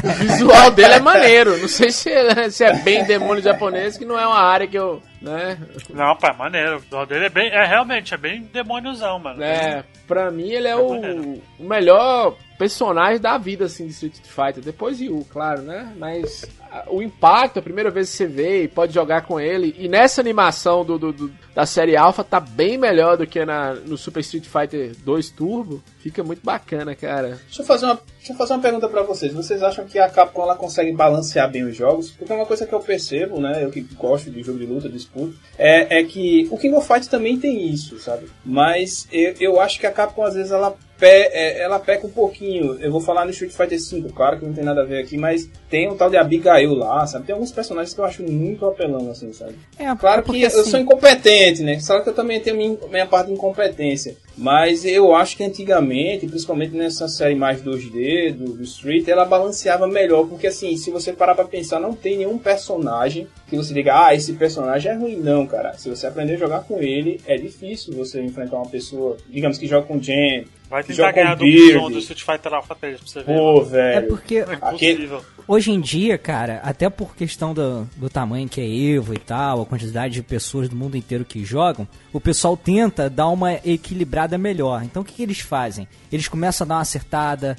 o visual dele é maneiro. Não sei se é, se é bem demônio japonês, que não é uma área que eu, né? Não, pá, é maneiro. O visual dele é bem. É realmente, é bem demôniozão, mano. É, pra mim ele é É o, maneiro. o melhor personagem da vida, assim, de Street Fighter. Depois Ryu, claro, né? Mas a- o impacto, a primeira vez que você vê e pode jogar com ele. E nessa animação do, do- do- da série Alpha tá bem melhor do que na, no Super Street Fighter 2 Turbo. Fica muito bacana, cara. Deixa eu fazer uma, deixa eu fazer uma pergunta pra vocês. Vocês acham que a Capcom ela consegue balancear bem os jogos? Porque uma coisa que eu percebo, né, eu que gosto de jogo de luta, de disputa, é, é que o King of Fighters também tem isso, sabe? Mas eu, eu acho que a Capcom às vezes ela pe, é, ela peca um pouquinho. Eu vou falar no Street Fighter V, claro que não tem nada a ver aqui, mas tem um tal de Abigail lá, sabe? Tem alguns personagens que eu acho muito apelão, assim, sabe? É, Claro é porque, que eu assim, sou incompetente, né? Claro que eu também tenho minha, minha parte de incompetência. Mas eu acho que antigamente, principalmente nessa série mais 2D do, do Street, ela balanceava melhor. Porque assim, se você parar pra pensar, não tem nenhum personagem que você diga, ah, esse personagem é ruim. Não, cara. Se você aprender a jogar com ele, é difícil você enfrentar uma pessoa, digamos que joga com Jen. Vai que tentar joga com ganhar do Beard. Bison do Street Fighter Alpha 3 pra você ver. Pô, mano. velho. é porque É impossível. Hoje em dia, cara, até por questão do, do tamanho que é Evo e tal, a quantidade de pessoas do mundo inteiro que jogam, o pessoal tenta dar uma equilibrada melhor. Então o que, que eles fazem? Eles começam a dar uma acertada,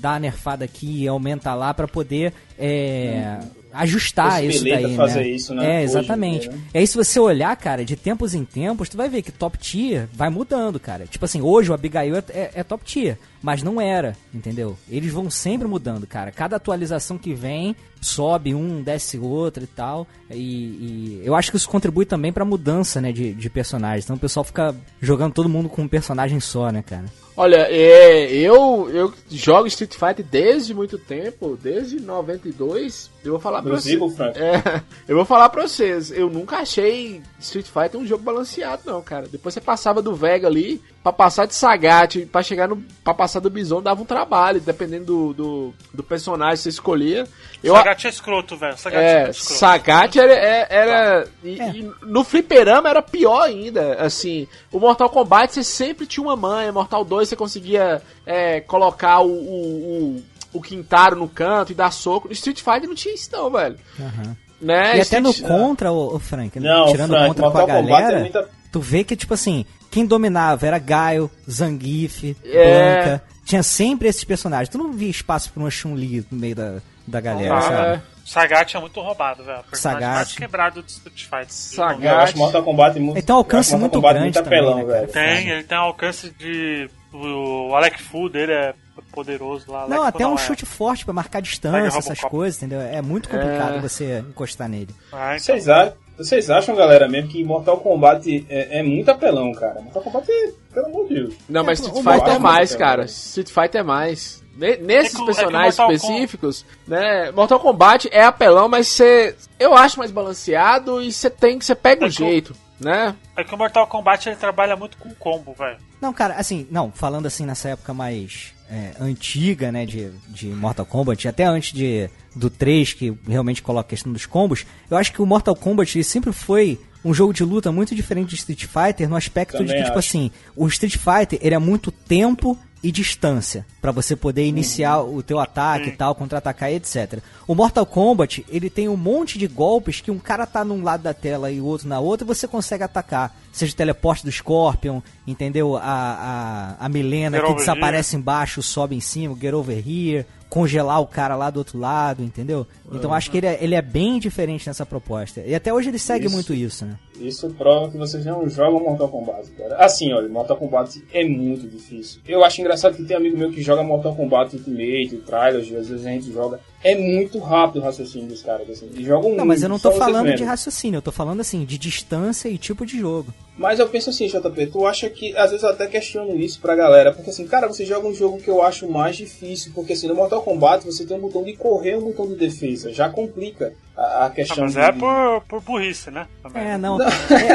dar uma nerfada aqui, aumenta lá pra poder é, ajustar isso daí, fazer né? isso, né? É, Hoje exatamente. dia, né? E aí, se você olhar, cara, de tempos em tempos, tu vai ver que top tier vai mudando, cara. Tipo assim, hoje o Abigail é, é- é top tier, mas não era, entendeu? Eles vão sempre mudando, cara. Cada atualização que vem, sobe um, desce outro e tal. E, e eu acho que isso contribui também pra mudança, né, de, de personagens. Então o pessoal fica jogando todo mundo com um personagem só, né, cara? Olha, é, eu, eu jogo Street Fighter desde muito tempo, desde 92. Eu vou falar pra vocês. É, eu vou falar pra vocês, eu nunca achei Street Fighter um jogo balanceado, não, cara. Depois você passava do Vega ali, pra passar de Sagat, pra chegar no. pra passar do Bison dava um trabalho, dependendo do, do, do personagem que você escolhia. Eu, Sagat é escroto, velho. Sagat é, muito escroto. Sagat era. era, era- e, É. e no fliperama era pior ainda. Assim, o Mortal Kombat você sempre tinha uma manha. Mortal 2 você conseguia é, colocar o, o, o, o Quintaro no canto e dar soco. No Street Fighter não tinha isso, não, velho. Né? e até no Street- Contra, o, o Frank, né? Não, tirando Frank, Contra com a Kombat galera, é muita- tu vê que, tipo assim, quem dominava era Gaio, Zangief, É. Blanca. Tinha sempre esses personagens. Tu não via espaço pra uma Chun-Li no meio da, da galera, Ah, sabe? Sagat é muito roubado, velho. Sagat. mais quebrado do Street Fighter. Sagat. Eu acho Mortal Kombat muito. Ele tem um alcance muito Kombat grande muito também, apelão, né, cara? velho. Tem, ele tem um alcance de. O Alec Fu dele é poderoso lá. Não, Alec até Fu um é. chute forte pra marcar distância, essas coisas, entendeu? É muito complicado É. você encostar nele. Ah, então. Vocês, a- vocês acham, galera, mesmo que Mortal Kombat é, é muito apelão, cara? Mortal Kombat é, pelo amor de Deus. Não, mas É, Street o Fighter Mortal é mais, cara. Street Fighter é mais. Ne- Nesses É que é personagens Mortal específicos, né? Mortal Kombat é apelão, mas você. Eu acho mais balanceado e você tem que. Você pega o É o- jeito, né? É que o Mortal Kombat ele trabalha muito com combo, velho. Não, cara, assim, não, falando assim nessa época mais é, antiga, né, de, de Mortal Kombat, até antes de, do 3, que realmente coloca a questão dos combos, eu acho que o Mortal Kombat ele sempre foi um jogo de luta muito diferente de Street Fighter no aspecto de Também que, tipo acho. assim, o Street Fighter ele é muito tempo e distância pra você poder iniciar o teu ataque e tal, contra-atacar e etc. O Mortal Kombat, ele tem um monte de golpes que um cara tá num lado da tela e o outro na outra e você consegue atacar. Seja o teleporte do Scorpion, entendeu? A, a, a Milena que desaparece embaixo, sobe em cima, get over here, congelar o cara lá do outro lado, entendeu? Então acho que ele é, ele é bem diferente nessa proposta. E até hoje ele segue Isso. muito isso, né? Isso prova que vocês não jogam Mortal Kombat, cara. Assim, olha, Mortal Kombat é muito difícil. Eu acho engraçado que tem amigo meu que joga Mortal Kombat Ultimate, Trials, às vezes a gente joga. É muito rápido o raciocínio dos caras, assim. Eles jogam Não, mas eu não tô falando de raciocínio, eu tô falando assim, de distância e tipo de jogo. Mas eu penso assim, JP, tu acha que, às vezes eu até questiono isso pra galera, porque assim, cara, você joga um jogo que eu acho mais difícil, porque assim, no Mortal Kombat você tem um botão de correr e um botão de defesa, já complica a, a Ah, questão mas de... é por, por burrice, né? Também. É, não. é,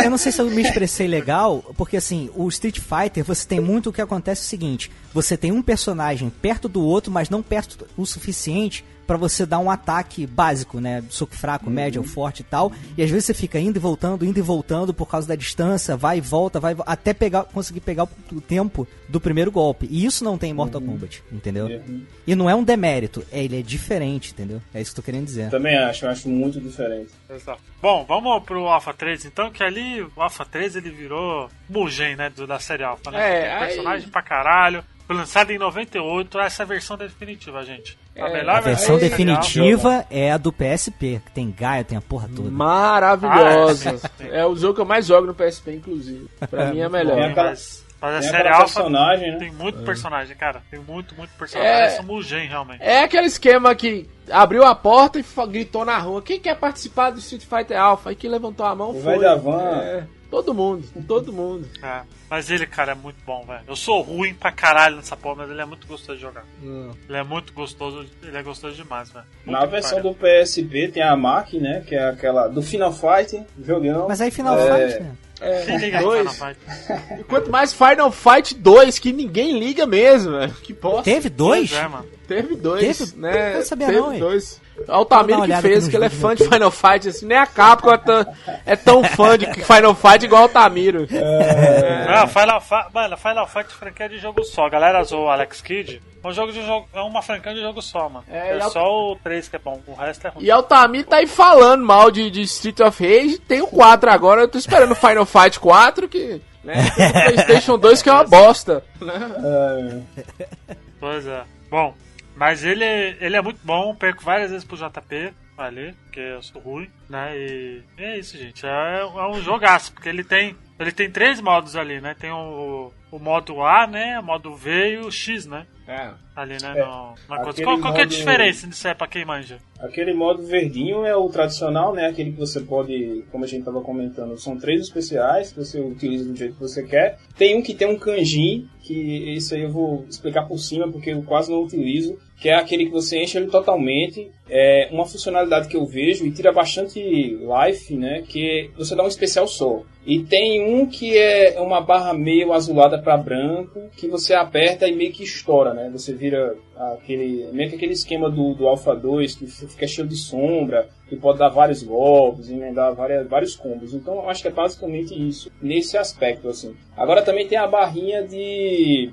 eu não sei se eu me expressei legal, porque assim, o Street Fighter você tem muito o que acontece é o seguinte: você tem um personagem perto do outro, mas não perto o suficiente pra você dar um ataque básico, né? Soco fraco, médio ou forte e tal. E às vezes você fica indo e voltando, indo e voltando por causa da distância, vai e volta, vai e até pegar, conseguir pegar o, tempo do primeiro golpe. E isso não tem em Mortal Kombat, entendeu? Uhum. E não é um demérito, é, ele é diferente, entendeu? É isso que eu tô querendo dizer. Também acho, eu acho muito diferente. Exato. Bom, vamos pro Alpha 3 então, que ali o Alpha 3 ele virou Mugen, né, do, da série Alpha, né? É, Tem aí- personagem pra caralho. Foi lançado em 98, essa é a versão definitiva, gente. A É, melhor A versão definitiva é a do PSP, que tem Gaia, tem a porra toda. Maravilhosa. Ah, é o jogo que eu mais jogo no PSP, inclusive. Pra mim é melhor. Aquela- Mas, mas a Tem série Alpha personagem, né? tem muito personagem, cara. Tem muito, muito personagem. É. Parece um Mugen, realmente. É aquele esquema que abriu a porta e gritou na rua: quem quer participar do Street Fighter Alpha? Aí quem levantou a mão O foi. velho da van. É, todo mundo, todo mundo. É. Mas ele, cara, é muito bom, velho. Eu sou ruim pra caralho nessa porra, mas ele é muito gostoso de jogar. Ele é muito gostoso, ele é gostoso demais, velho. Na versão do PSP tem a Maki, né? Que é aquela do Final Fight, jogão. Mas aí Final É. Fight, né? Liga dois. E quanto mais Final Fight 2, que ninguém liga mesmo, velho. Que bosta. Teve dois? É, mano. Teve dois, Teve? né? Eu não sabia Teve não, dois. Uma que fez, que ele é fã de Final Fight, assim, nem a Capcom é tão, é tão fã de Final Fight igual o Altamiro. Ah, Final Fight, mano, Final Fight é franquia de jogo só. A galera zoou o Alex Kidd. É um jogo de jogo, é uma franquia de jogo só, mano. É, É, só o 3 que é bom, o resto é ruim. E Altamiro tá aí falando mal de, de Street of Rage, tem o 4 agora, eu tô esperando o Final Fight 4, que, né, tem o Playstation 2 que é uma bosta. né? É, Pois é. Bom, mas ele, ele é muito bom, perco várias vezes pro JP ali, porque eu sou ruim, né? E, e é isso, gente. É, é um jogaço, porque ele tem. Ele tem três modos ali, né? Tem o, o modo A, né? O modo V e o X, né? Ali, né? É, no- Qual, qual que é a modo- diferença disso aí pra quem manja? Aquele modo verdinho é o tradicional, né? Aquele que você pode, como a gente estava comentando, são três especiais que você utiliza do jeito que você quer. Tem um que tem um kanji, que isso aí eu vou explicar por cima porque eu quase não utilizo, que é aquele que você enche ele totalmente. É uma funcionalidade que eu vejo e tira bastante life, né? Que você dá um especial só. E tem um que é uma barra meio azulada para branco, que você aperta e meio que estoura, né? Você vira aquele meio que aquele esquema do, do Alpha 2 que fica cheio de sombra, que pode dar vários golpes, emendar várias, vários combos. Então eu acho que é basicamente isso, nesse aspecto, assim. Agora também tem a barrinha de,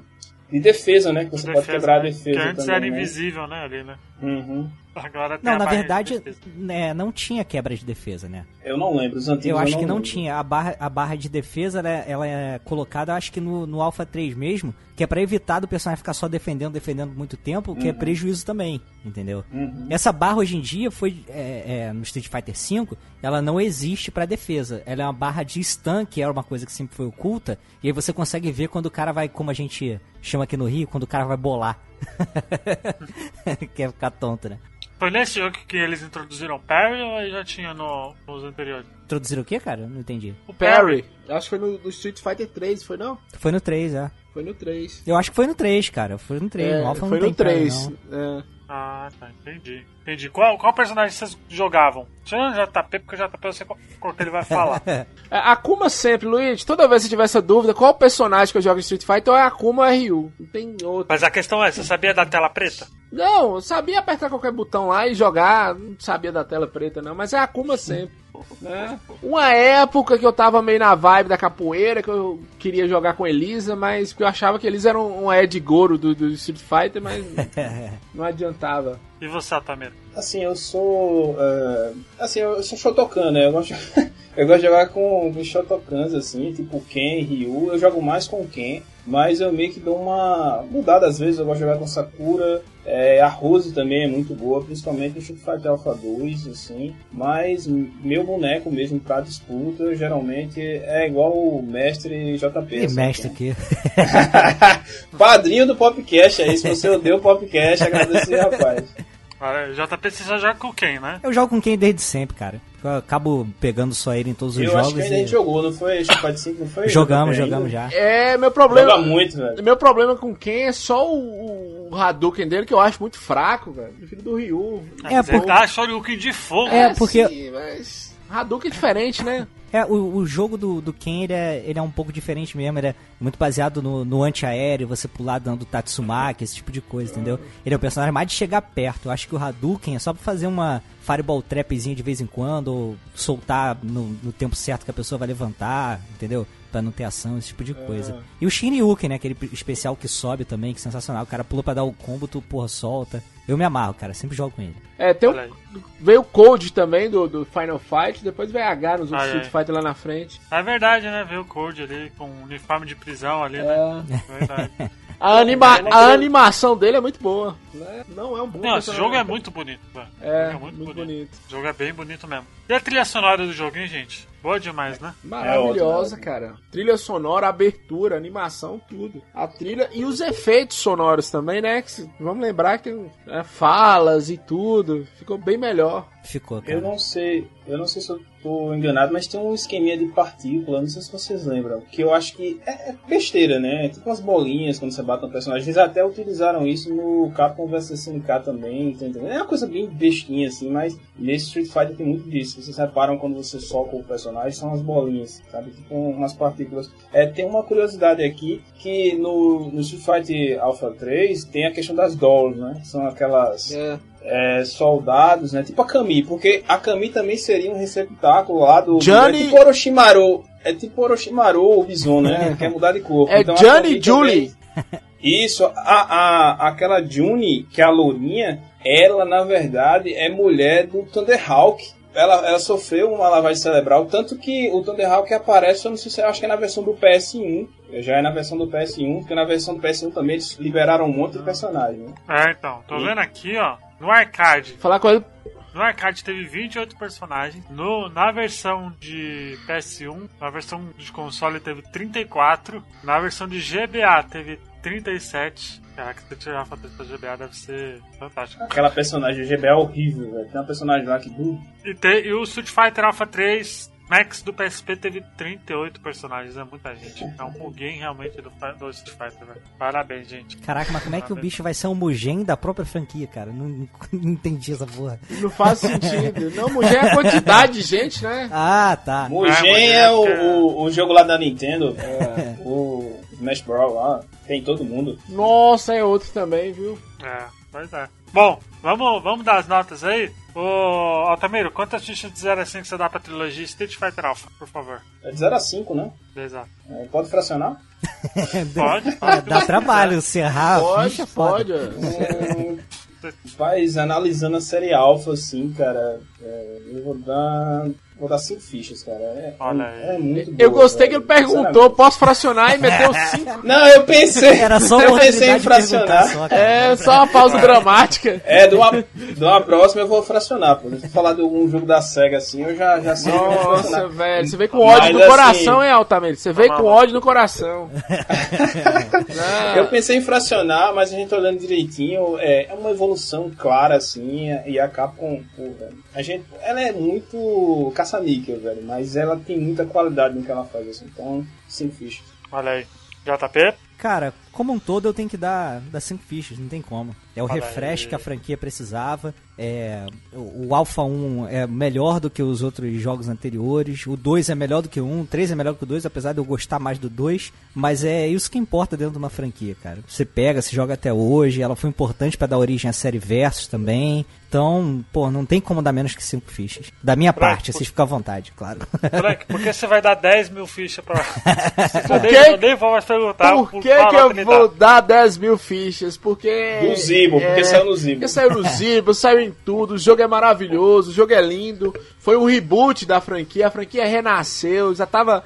de defesa, né? Que você pode quebrar a né? defesa Que antes também, era né? invisível, né? Ali, né? Uhum. Agora tem Não, a na verdade, defesa. né, não tinha quebra de defesa, né? Eu não lembro, os antigos Eu acho que não lembro. tinha. A barra, a barra de defesa, ela, é- ela é colocada, eu acho que no, no Alpha 3 mesmo, que é pra evitar do personagem ficar só defendendo, defendendo muito tempo, que é prejuízo também, entendeu? Uhum. Essa barra hoje em dia foi é, é, no Street Fighter V, ela não existe pra defesa. Ela é uma barra de stun, que era uma coisa que sempre foi oculta, e aí você consegue ver quando o cara vai, como a gente chama aqui no Rio, quando o cara vai bolar. <laughs> Quer ficar tonto, né? Foi nesse jogo que eles introduziram o parry ou aí já tinha no, nos anteriores? Introduziram o que, cara? Não entendi. O Parry. Acho que foi no, no Street Fighter 3, foi não? Foi no 3, é. Foi no 3. Eu acho que foi no 3, cara. Foi no 3. É, no Alpha foi não no tem cara, 3. não. É. Ah, tá, entendi. Entendi. Qual, qual personagem vocês jogavam? Tirando o JP, porque o JP eu sei qual, qual que ele vai falar. <laughs> É, Akuma sempre, Luigi. Toda vez que você tiver essa dúvida, qual personagem que eu jogo em Street Fighter, é Akuma ou Ryu. Não tem outro. Mas a questão é, você sabia da tela preta? Não, eu sabia apertar qualquer botão lá e jogar, não sabia da tela preta não, mas é Akuma sempre. Né? Uma época que eu tava meio na vibe da capoeira, que eu queria jogar com Elisa, mas porque eu achava que Elisa era um, um Ed Goro do, do Street Fighter, mas <laughs> não adiantava. E você, Altamiro? Assim, eu sou. é, assim, eu sou Shotokan, né? Eu gosto, <laughs> eu gosto de jogar com, com Shotokans, assim, tipo Ken, Ryu. Eu jogo mais com Ken, mas eu meio que dou uma mudada às vezes. Eu gosto de jogar com Sakura. É, a Rose também é muito boa, principalmente no Street Fighter Alpha 2, assim. Mas meu boneco mesmo pra disputa, geralmente é igual o mestre JP. Ih, assim, mestre né? aqui. <laughs> Padrinho do Popcast aí. Se você odeia o Popcast, agradecer, rapaz. Ah, JP você já joga com quem, né? Eu jogo com quem desde sempre, cara. Eu acabo pegando só ele em todos os Eu jogos. acho que a e- jogou, não foi? Street Fighter 5 não foi? Jogamos, jogamos já. É, meu problema. Joga muito, velho. Meu problema com Ken é só o, o Hadouken dele, que eu acho muito fraco, velho. Prefiro do Ryu. É, Mas por- ele dá Shoryuken de fogo. É, porque- Sim, mas Hadouken é diferente, né? É, o, o jogo do, do Ken, ele é, ele é um pouco diferente mesmo, ele é muito baseado no, no anti-aéreo, você pular dando Tatsumaki, esse tipo de coisa, entendeu? Ele é um personagem mais de chegar perto. Eu acho que o Hadouken é só pra fazer uma fireball trapzinha de vez em quando, ou soltar no, no tempo certo que a pessoa vai levantar, entendeu? Pra não ter ação, esse tipo de coisa. E o Shinyuken, né? Aquele especial que sobe também, que é sensacional. O cara pula pra dar o combo, tu, porra, solta. Eu me amarro, cara. Sempre jogo com ele. É, tem um, veio o Code também do, do Final Fight, depois veio H nos outros é. Street Fighter lá na frente. É verdade, né? Ver o Code ali com o uniforme de prisão ali, né? É. Verdade. <laughs> A, anima a animação dele é muito boa. né? Não é um bom Não, esse jogo é muito bonito, velho. É, O jogo muito, bonito. O jogo é bem bonito mesmo. E a trilha sonora do jogo, hein, gente? Boa demais, né? Maravilhosa, ótimo, cara. Trilha sonora, abertura, animação, tudo. A trilha e os efeitos sonoros também, né? Que, vamos lembrar que tem é, falas e tudo. Ficou bem melhor. Ficou, cara. Eu não sei, eu não sei se eu tô enganado, mas tem um esqueminha de partícula, não sei se vocês lembram, que eu acho que é, é besteira, né? É tipo umas bolinhas quando você bate no personagem. Eles até utilizaram isso no Capcom vs SNK também, tá entendendo? É uma coisa bem bestinha assim, mas nesse Street Fighter tem muito disso. Vocês reparam quando você soca o personagem, são as bolinhas, sabe? Tipo umas partículas. É, tem uma curiosidade aqui, que no, no Street Fighter Alpha 3 tem a questão das dolls, né? São aquelas É. é, soldados, né? Tipo a Kami, porque a Kami também seria um receptáculo lá do. Johnny- É tipo Orochimaru. É tipo Orochimaru ou Bison, né? <laughs> Quer mudar de corpo. É Então, Johnny Julie. também- Isso, a, a, aquela Juni, que é a lourinha, ela na verdade é mulher do Thunderhawk. Ela, ela sofreu uma lavagem cerebral, tanto que o Thunderhawk aparece, eu não sei se eu acho que é na versão do PS1. Já é na versão do PS1, porque na versão do PS1 também eles liberaram um monte de personagem. Né? É, então. Tô vendo aqui, ó. No arcade. Falar com ele. No arcade teve 28 personagens. No, na versão de PS1, na versão de console teve 34. Na versão de GBA teve 37. Caraca, se tirar a foto da GBA deve ser fantástico. Aquela personagem, o GB é horrível, velho. Tem uma personagem lá que. E, te- e o Street Fighter Alpha 3 Max do PSP teve 38 personagens, é muita gente. É um buguinho realmente do, do Street Fighter, velho. Parabéns, gente. Caraca, mas como é que o bicho vai ser um Mugen da própria franquia, cara? Não, não <laughs> entendi essa porra. Não faz sentido. Não, mulher é a quantidade de gente, né? Ah, tá. Mugen Mugen é o, é que- o, o jogo lá da Nintendo. é, o Smash Bros. lá. Tem todo mundo. Nossa, é outro também, viu? É, pois é. Bom, vamos, vamos dar as notas aí. Ô, Altamiro, quantas fichas de 0 a 5 você dá pra trilogia Street Fighter Alpha, por favor? É de 0 a 5, né? Exato. É, pode fracionar? <laughs> Pode, <laughs> É, pode. dá trabalho, <laughs> serrar a Pode, ficha, é foda. pode. Hum, Mas analisando a série Alpha, assim, cara, é, eu vou dar. Vou dar 5 fichas, cara. É, Olha é, é muito Eu gostei que velho. ele perguntou, posso fracionar e meteu <laughs> cinco. Não, eu pensei. Era só eu pensei em fracionar. só. É, só uma pausa dramática. É, de uma, de uma próxima eu vou fracionar, pô. Se eu falar de algum jogo da SEGA assim, eu já, já sei que Nossa, velho, você veio com ódio Mas, no assim, coração, hein, Altamiro? Você veio com ódio no coração. <laughs> Eu pensei em fracionar, mas a gente olhando direitinho, é, é uma evolução clara, assim, e a Capcom, pô, velho, a gente, ela é muito caça-níquel, velho, mas ela tem muita qualidade no que ela faz, assim, então, sim, ficha. Olha aí. JP? Cara, como um todo eu tenho que dar, dar cinco fichas, não tem como. É o Fala refresh aí. que a franquia precisava. É, o, Alpha 1 é melhor do que os outros jogos anteriores. O 2 é melhor do que o 1. O 3 é melhor do que o 2, apesar de eu gostar mais do 2. Mas é isso que importa dentro de uma franquia, cara. Você pega, se joga até hoje. Ela foi importante pra dar origem à série Versus também. Então, pô, não tem como dar menos que cinco fichas. Da minha Pronto. parte, vocês ficam à vontade, claro. Moleque, por que você vai dar 10 mil fichas pra. <laughs> Por eu, nem, que- eu nem vou mais perguntar. Por por que, eu vou dar 10 mil fichas? Porque. Do Zibo, porque saiu no Zibo. Porque saiu no <laughs> Zibo, saiu em tudo. O jogo é maravilhoso, o jogo é lindo. Foi um reboot da franquia, a franquia renasceu. Já tava.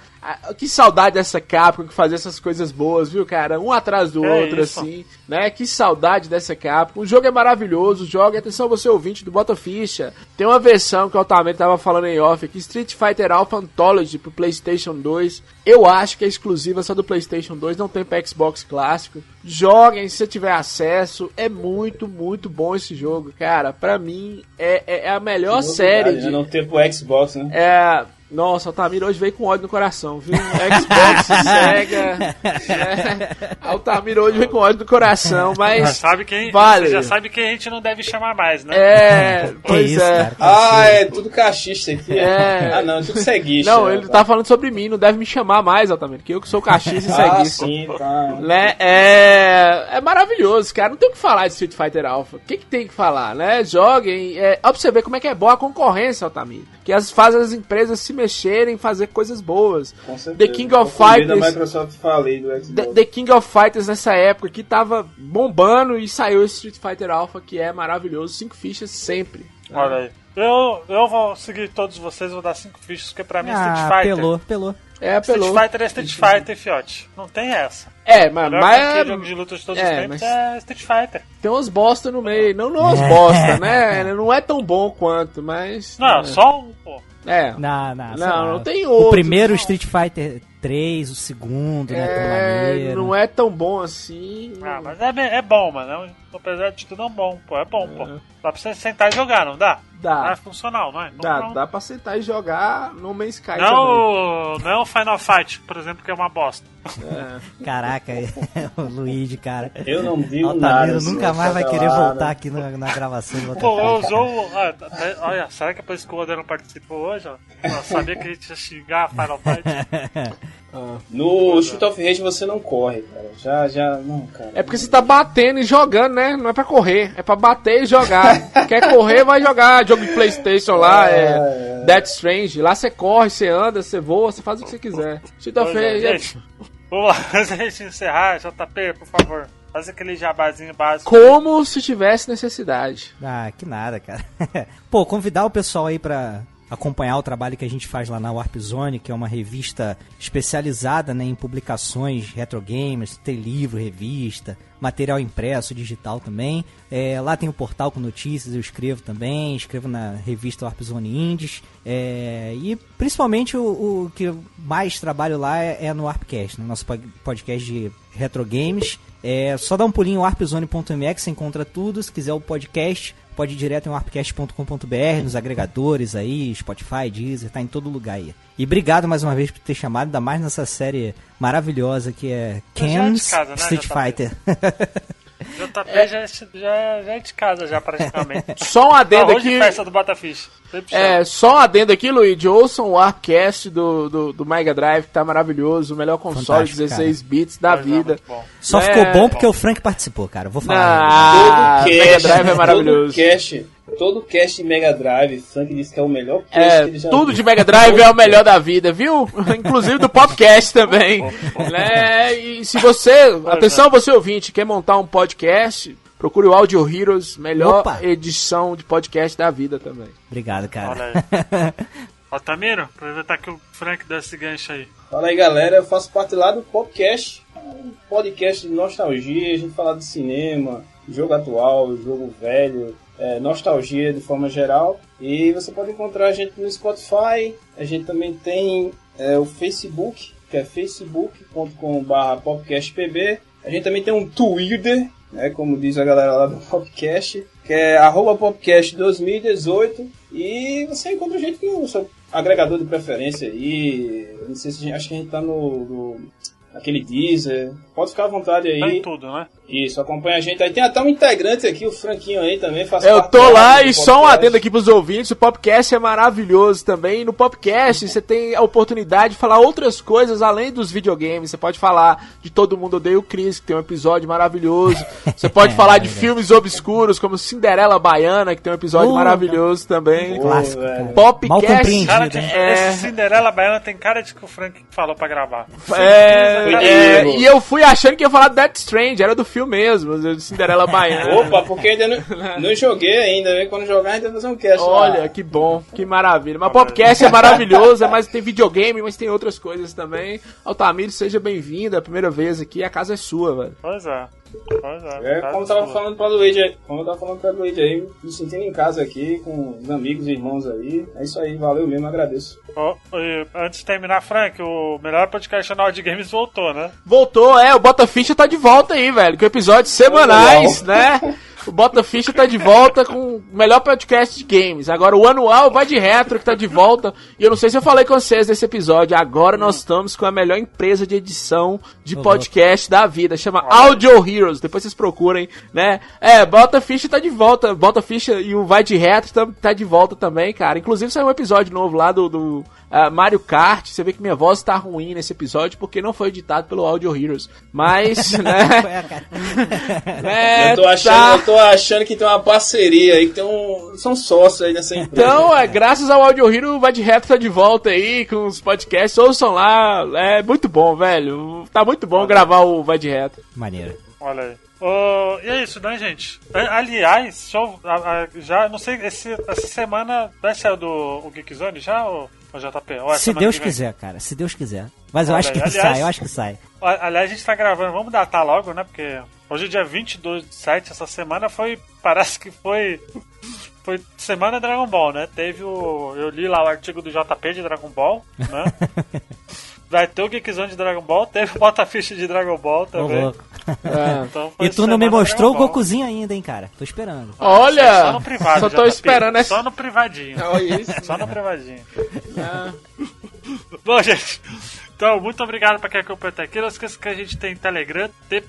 Que saudade dessa Capcom que fazia essas coisas boas, viu, cara? Um atrás do Que outro, isso. assim, né? Que saudade dessa Capcom. O jogo é maravilhoso, joga. Atenção, você ouvinte do Bota Ficha. Tem uma versão que o Altamento tava falando em off aqui: Street Fighter Alpha Anthology pro PlayStation 2. Eu acho que é exclusiva só do PlayStation 2, não tem pra Xbox clássico. Joguem se você tiver acesso. É muito, muito bom esse jogo, cara. Pra mim, é, é- é a melhor série de. né? Não ter pro Xbox, né? É, Nossa, o Altamiro hoje veio com ódio no coração, viu? Xbox, <laughs> Sega. É. Altamiro hoje veio com ódio no coração, Já mas. sabe quem, Vale. Você já sabe quem a gente não deve chamar mais, né? É, <laughs> pois isso, é. cara? Ah, é tudo cachista aqui. É. Ah, não, é tudo ceguista. Não, ele tá falando sobre mim, não deve me chamar mais, Altamiro, que eu que sou cachista e Ah, ceguista. sim, tá. Né? É, é maravilhoso, cara. Não tem o que falar de Street Fighter Alpha. O que, que tem que falar, né? Joguem. É, ó, pra você ver como é que é boa a concorrência, Altamiro. Que as, faz as empresas se mexerem, fazer coisas boas. Com certeza. The King of Fighters. Microsoft falei do Xbox. The, The King of Fighters nessa época que tava bombando e saiu Street Fighter Alpha que é maravilhoso. Cinco fichas sempre. Olha aí. Eu, eu vou seguir todos vocês, vou dar cinco fichas, porque pra mim Ah, Street Fighter. pelou, pelou. É, Street apelou. Fighter é Street Fighter, fiote. Não tem essa. É, mas, mas jogo de luta de todos é, os tempos mas- é Street Fighter. tem umas bosta no meio. Não, não umas bosta, né? <laughs> Não é tão bom quanto, mas. Não, é. só um, pô. É. Não, não, sei Não, lá. não tem O outro. primeiro não. Street Fighter 3, o segundo, né? É, não é tão bom assim. Ah, mas é, é bom, mano. É Apesar de tudo, é um bom, pô. É bom, pô. Dá pra você sentar e jogar, não dá? Dá. É funcional, não é? Não, Dá, não. dá pra sentar e jogar no Man's Sky também. Não, não é o Final Fight, por exemplo, que é uma bosta. Caraca, <laughs> o Luigi, cara. Eu não digo Altamiro nada. nunca mais vai querer voltar aqui na, na gravação do Pô, usou. ah, até- Olha, será que é por isso que o Oda não participou hoje? ó? Eu sabia que a gente ia xingar Final Fight. <laughs> No Street of Rage você não corre, cara. Já, já, não, cara. É porque você tá batendo e jogando, né? Não é pra correr, é pra bater e jogar. <laughs> Quer correr, vai jogar jogo de Playstation lá, é, Death Strange. Lá você corre, você anda, você voa, você faz o que você quiser. Street of é, Rage é gente, vamos lá, <laughs> antes da gente encerrar, JP, por favor. Faz aquele jabazinho básico. como se tivesse necessidade. Ah, que nada, cara. <laughs> Pô, convidar o pessoal aí pra acompanhar o trabalho que a gente faz lá na Warp Zone, que é uma revista especializada né, em publicações retro games, tem livro, revista, material impresso, digital também. É, lá tem o portal com notícias, eu escrevo também, escrevo na revista Warp Zone Indies. É, e principalmente o, o que mais trabalho lá é, é no Warpcast, no nosso pod- podcast de retro games. É só dá um pulinho em warpzone.me que você encontra tudo. Se quiser o podcast, pode ir direto em warpcast.com.br, nos agregadores aí, Spotify, Deezer, tá em todo lugar aí. E obrigado mais uma vez por ter chamado, ainda mais nessa série maravilhosa que é é Ken's casa, né, Street JP? Fighter. <laughs> JP já, é- já, já é de casa, já praticamente. <laughs> Só um adendo Arroz de aqui. festa do chama. É, só um adendo aqui, Luigi. Ouçam o Warpcast do, do, do Mega Drive, que tá maravilhoso. O melhor console Fantástico, 16 bits da Pois é, vida. bom. Só É. ficou bom porque o Frank participou, cara. Vou falar. Ah, todo Mega cast, Drive é maravilhoso. Todo cast, todo cast de Mega Drive, Frank disse que é o melhor cast É, que ele já tudo viu. de Mega Drive é o melhor da vida, viu? <laughs> Inclusive do podcast também. né? E se você, atenção você ouvinte, quer montar um podcast, procure o Audio Heroes, melhor Opa. edição de podcast da vida também. Obrigado, cara. Olha aí. <laughs> Altamiro, aproveitar que o Frank dá esse gancho aí. Fala aí, galera. Eu faço parte lá do podcast, um podcast de nostalgia. A gente fala de cinema, jogo atual, jogo velho, é, nostalgia de forma geral. E você pode encontrar a gente no Spotify. A gente também tem é, o Facebook, que é facebook.com.br popcastpb. A gente também tem um Twitter, né, como diz a galera lá do podcast, que é popcast 2018. E você encontra a gente no seu agregador de preferência aí. Não sei se gente, acho que a gente tá no, no aquele Deezer. Pode ficar à vontade Tá em aí. tudo, né? Isso, acompanha a gente aí. Tem até um integrante aqui, o Franquinho aí também. Faz Eu tô lá e só um adendo aqui pros ouvintes, o podcast é maravilhoso também. E no podcast você tem a oportunidade de falar outras coisas além dos videogames. Você pode falar de Todo Mundo Odeia o Chris, que tem um episódio maravilhoso. Você pode <laughs> É, falar de filmes obscuros, como Cinderela Baiana, que tem um episódio Uh, maravilhoso também. Clássico, cara. Popcast. Mal Cara, né? É. esse Cinderela Baiana tem cara de que o Frank falou pra gravar. É, é, e eu fui achando que ia falar de Death Strange, era do filme mesmo, de Cinderela Baiana. Opa, porque ainda não, não joguei ainda, né? Quando jogar, a gente vai fazer um cast Olha, lá. que bom, que maravilha. Mas podcast é maravilhoso, é mais tem videogame, mas tem outras coisas também. Altamiro, seja bem-vindo, é a primeira vez aqui, a casa é sua, velho. Pois é. É. É, como eu tava falando pra Luigi aí, como eu tava falando pra Luigi aí, me sentindo em casa aqui, com os amigos e irmãos aí. É isso aí, valeu mesmo, agradeço. Ó, e antes de terminar, Frank, o melhor podcast canal de games voltou, né? Voltou, é, o Bota Ficha tá de volta aí, velho, com episódios semanais, né? <laughs> o Bota Ficha tá de volta com o melhor podcast de games. Agora o anual vai de retro que tá de volta. E eu não sei se eu falei com vocês nesse episódio. Agora nós estamos com a melhor empresa de edição de podcast da vida. Chama Audio Heroes. Depois vocês procurem, né? É, Bota Ficha tá de volta. Bota Ficha e o Vai de Retro tá, tá de volta também, cara. Inclusive saiu um episódio novo lá do, do uh, Mario Kart. Você vê que minha voz tá ruim nesse episódio porque não foi editado pelo Audio Heroes. Mas, <laughs> né? <laughs> é, eu, tô achando, tá... eu tô achando que tem uma parceria aí, que tem um. São sócios aí nessa empresa. Então, é, graças ao Audio Hero, o Vai de Reto tá de volta aí com os podcasts. Ouçam lá. É muito bom, velho. Tá muito bom gravar o Vai de Reto. Maneiro. Olha aí. Uh, e é isso, né, gente? Aliás, já, já não sei, esse, essa semana vai sair do o Geekzone já, ou, JP? Ou se Deus quiser, cara, se Deus quiser. Mas eu Olha acho que aliás, sai, eu acho que sai. Aliás, a gente tá gravando, vamos datar logo, né? Porque hoje é dia 22 de 7, essa semana foi, <laughs> parece que foi foi semana Dragon Ball, né? Teve o. Eu li lá o artigo do JP de Dragon Ball, né? <laughs> Vai ter o Geekzone de Dragon Ball, teve o Bota-Ficha de Dragon Ball também. É. <laughs> Então e tu não me mostrou o Gokuzinho ainda, hein, cara? Tô esperando. Olha! Só no privado. Só tô esperando essa... Só no privadinho. Só no privadinho. É. Bom, gente. Então, muito obrigado para quem acompanhou até aqui. Não esqueça que a gente tem Telegram, t.e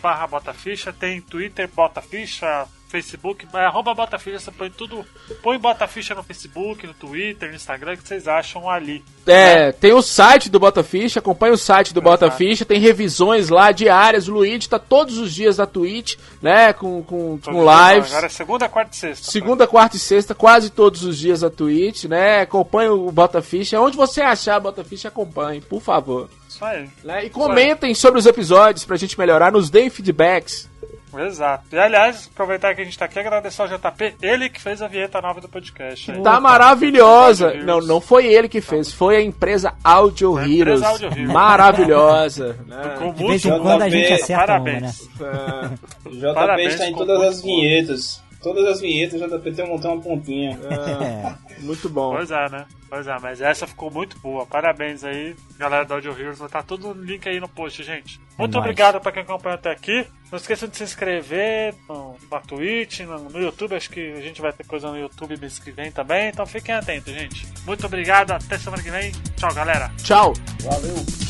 barra Botaficha, tem Twitter Botaficha, Facebook, é, arroba Botaficha, você põe tudo. Põe Botaficha no Facebook, no Twitter, no Instagram, que vocês acham ali. É, né? tem o site do Botaficha, acompanha o site do Botaficha, tem revisões lá diárias. O Luigi tá todos os dias na Twitch, né? Com, com, com lives. agora é segunda, quarta e sexta. Segunda, quarta e sexta, quase todos os dias na Twitch, né? Acompanha o Botaficha. Onde você achar Botaficha, acompanhe, por favor. Isso aí. Né? E comentem sobre os episódios pra gente melhorar, nos deem feedbacks. Exato. E aliás, aproveitar que a gente tá aqui, agradecer ao JP, ele que fez a vinheta nova do podcast. Tá maravilhosa. Não, não foi ele que fez, foi a empresa Audio a Heroes. Empresa Audio Heroes. Maravilhosa. <laughs> né? De vez em quando a gente acerta Parabéns. uma, né? É. JP Parabéns, está em todas as vinhetas. Todas as vinhetas, o JP tem montar uma pontinha. É, muito bom. Pois é, né? Pois é, mas essa ficou muito boa. Parabéns aí, galera da Audio Heroes. Vai estar tudo no link aí no post, gente. Muito é obrigado para quem acompanhou até aqui. Não esqueçam de se inscrever no, na Twitch, no, no, YouTube. Acho que a gente vai ter coisa no YouTube mês que vem também. Então fiquem atentos, gente. Muito obrigado. Até semana que vem. Tchau, galera. Tchau. Valeu.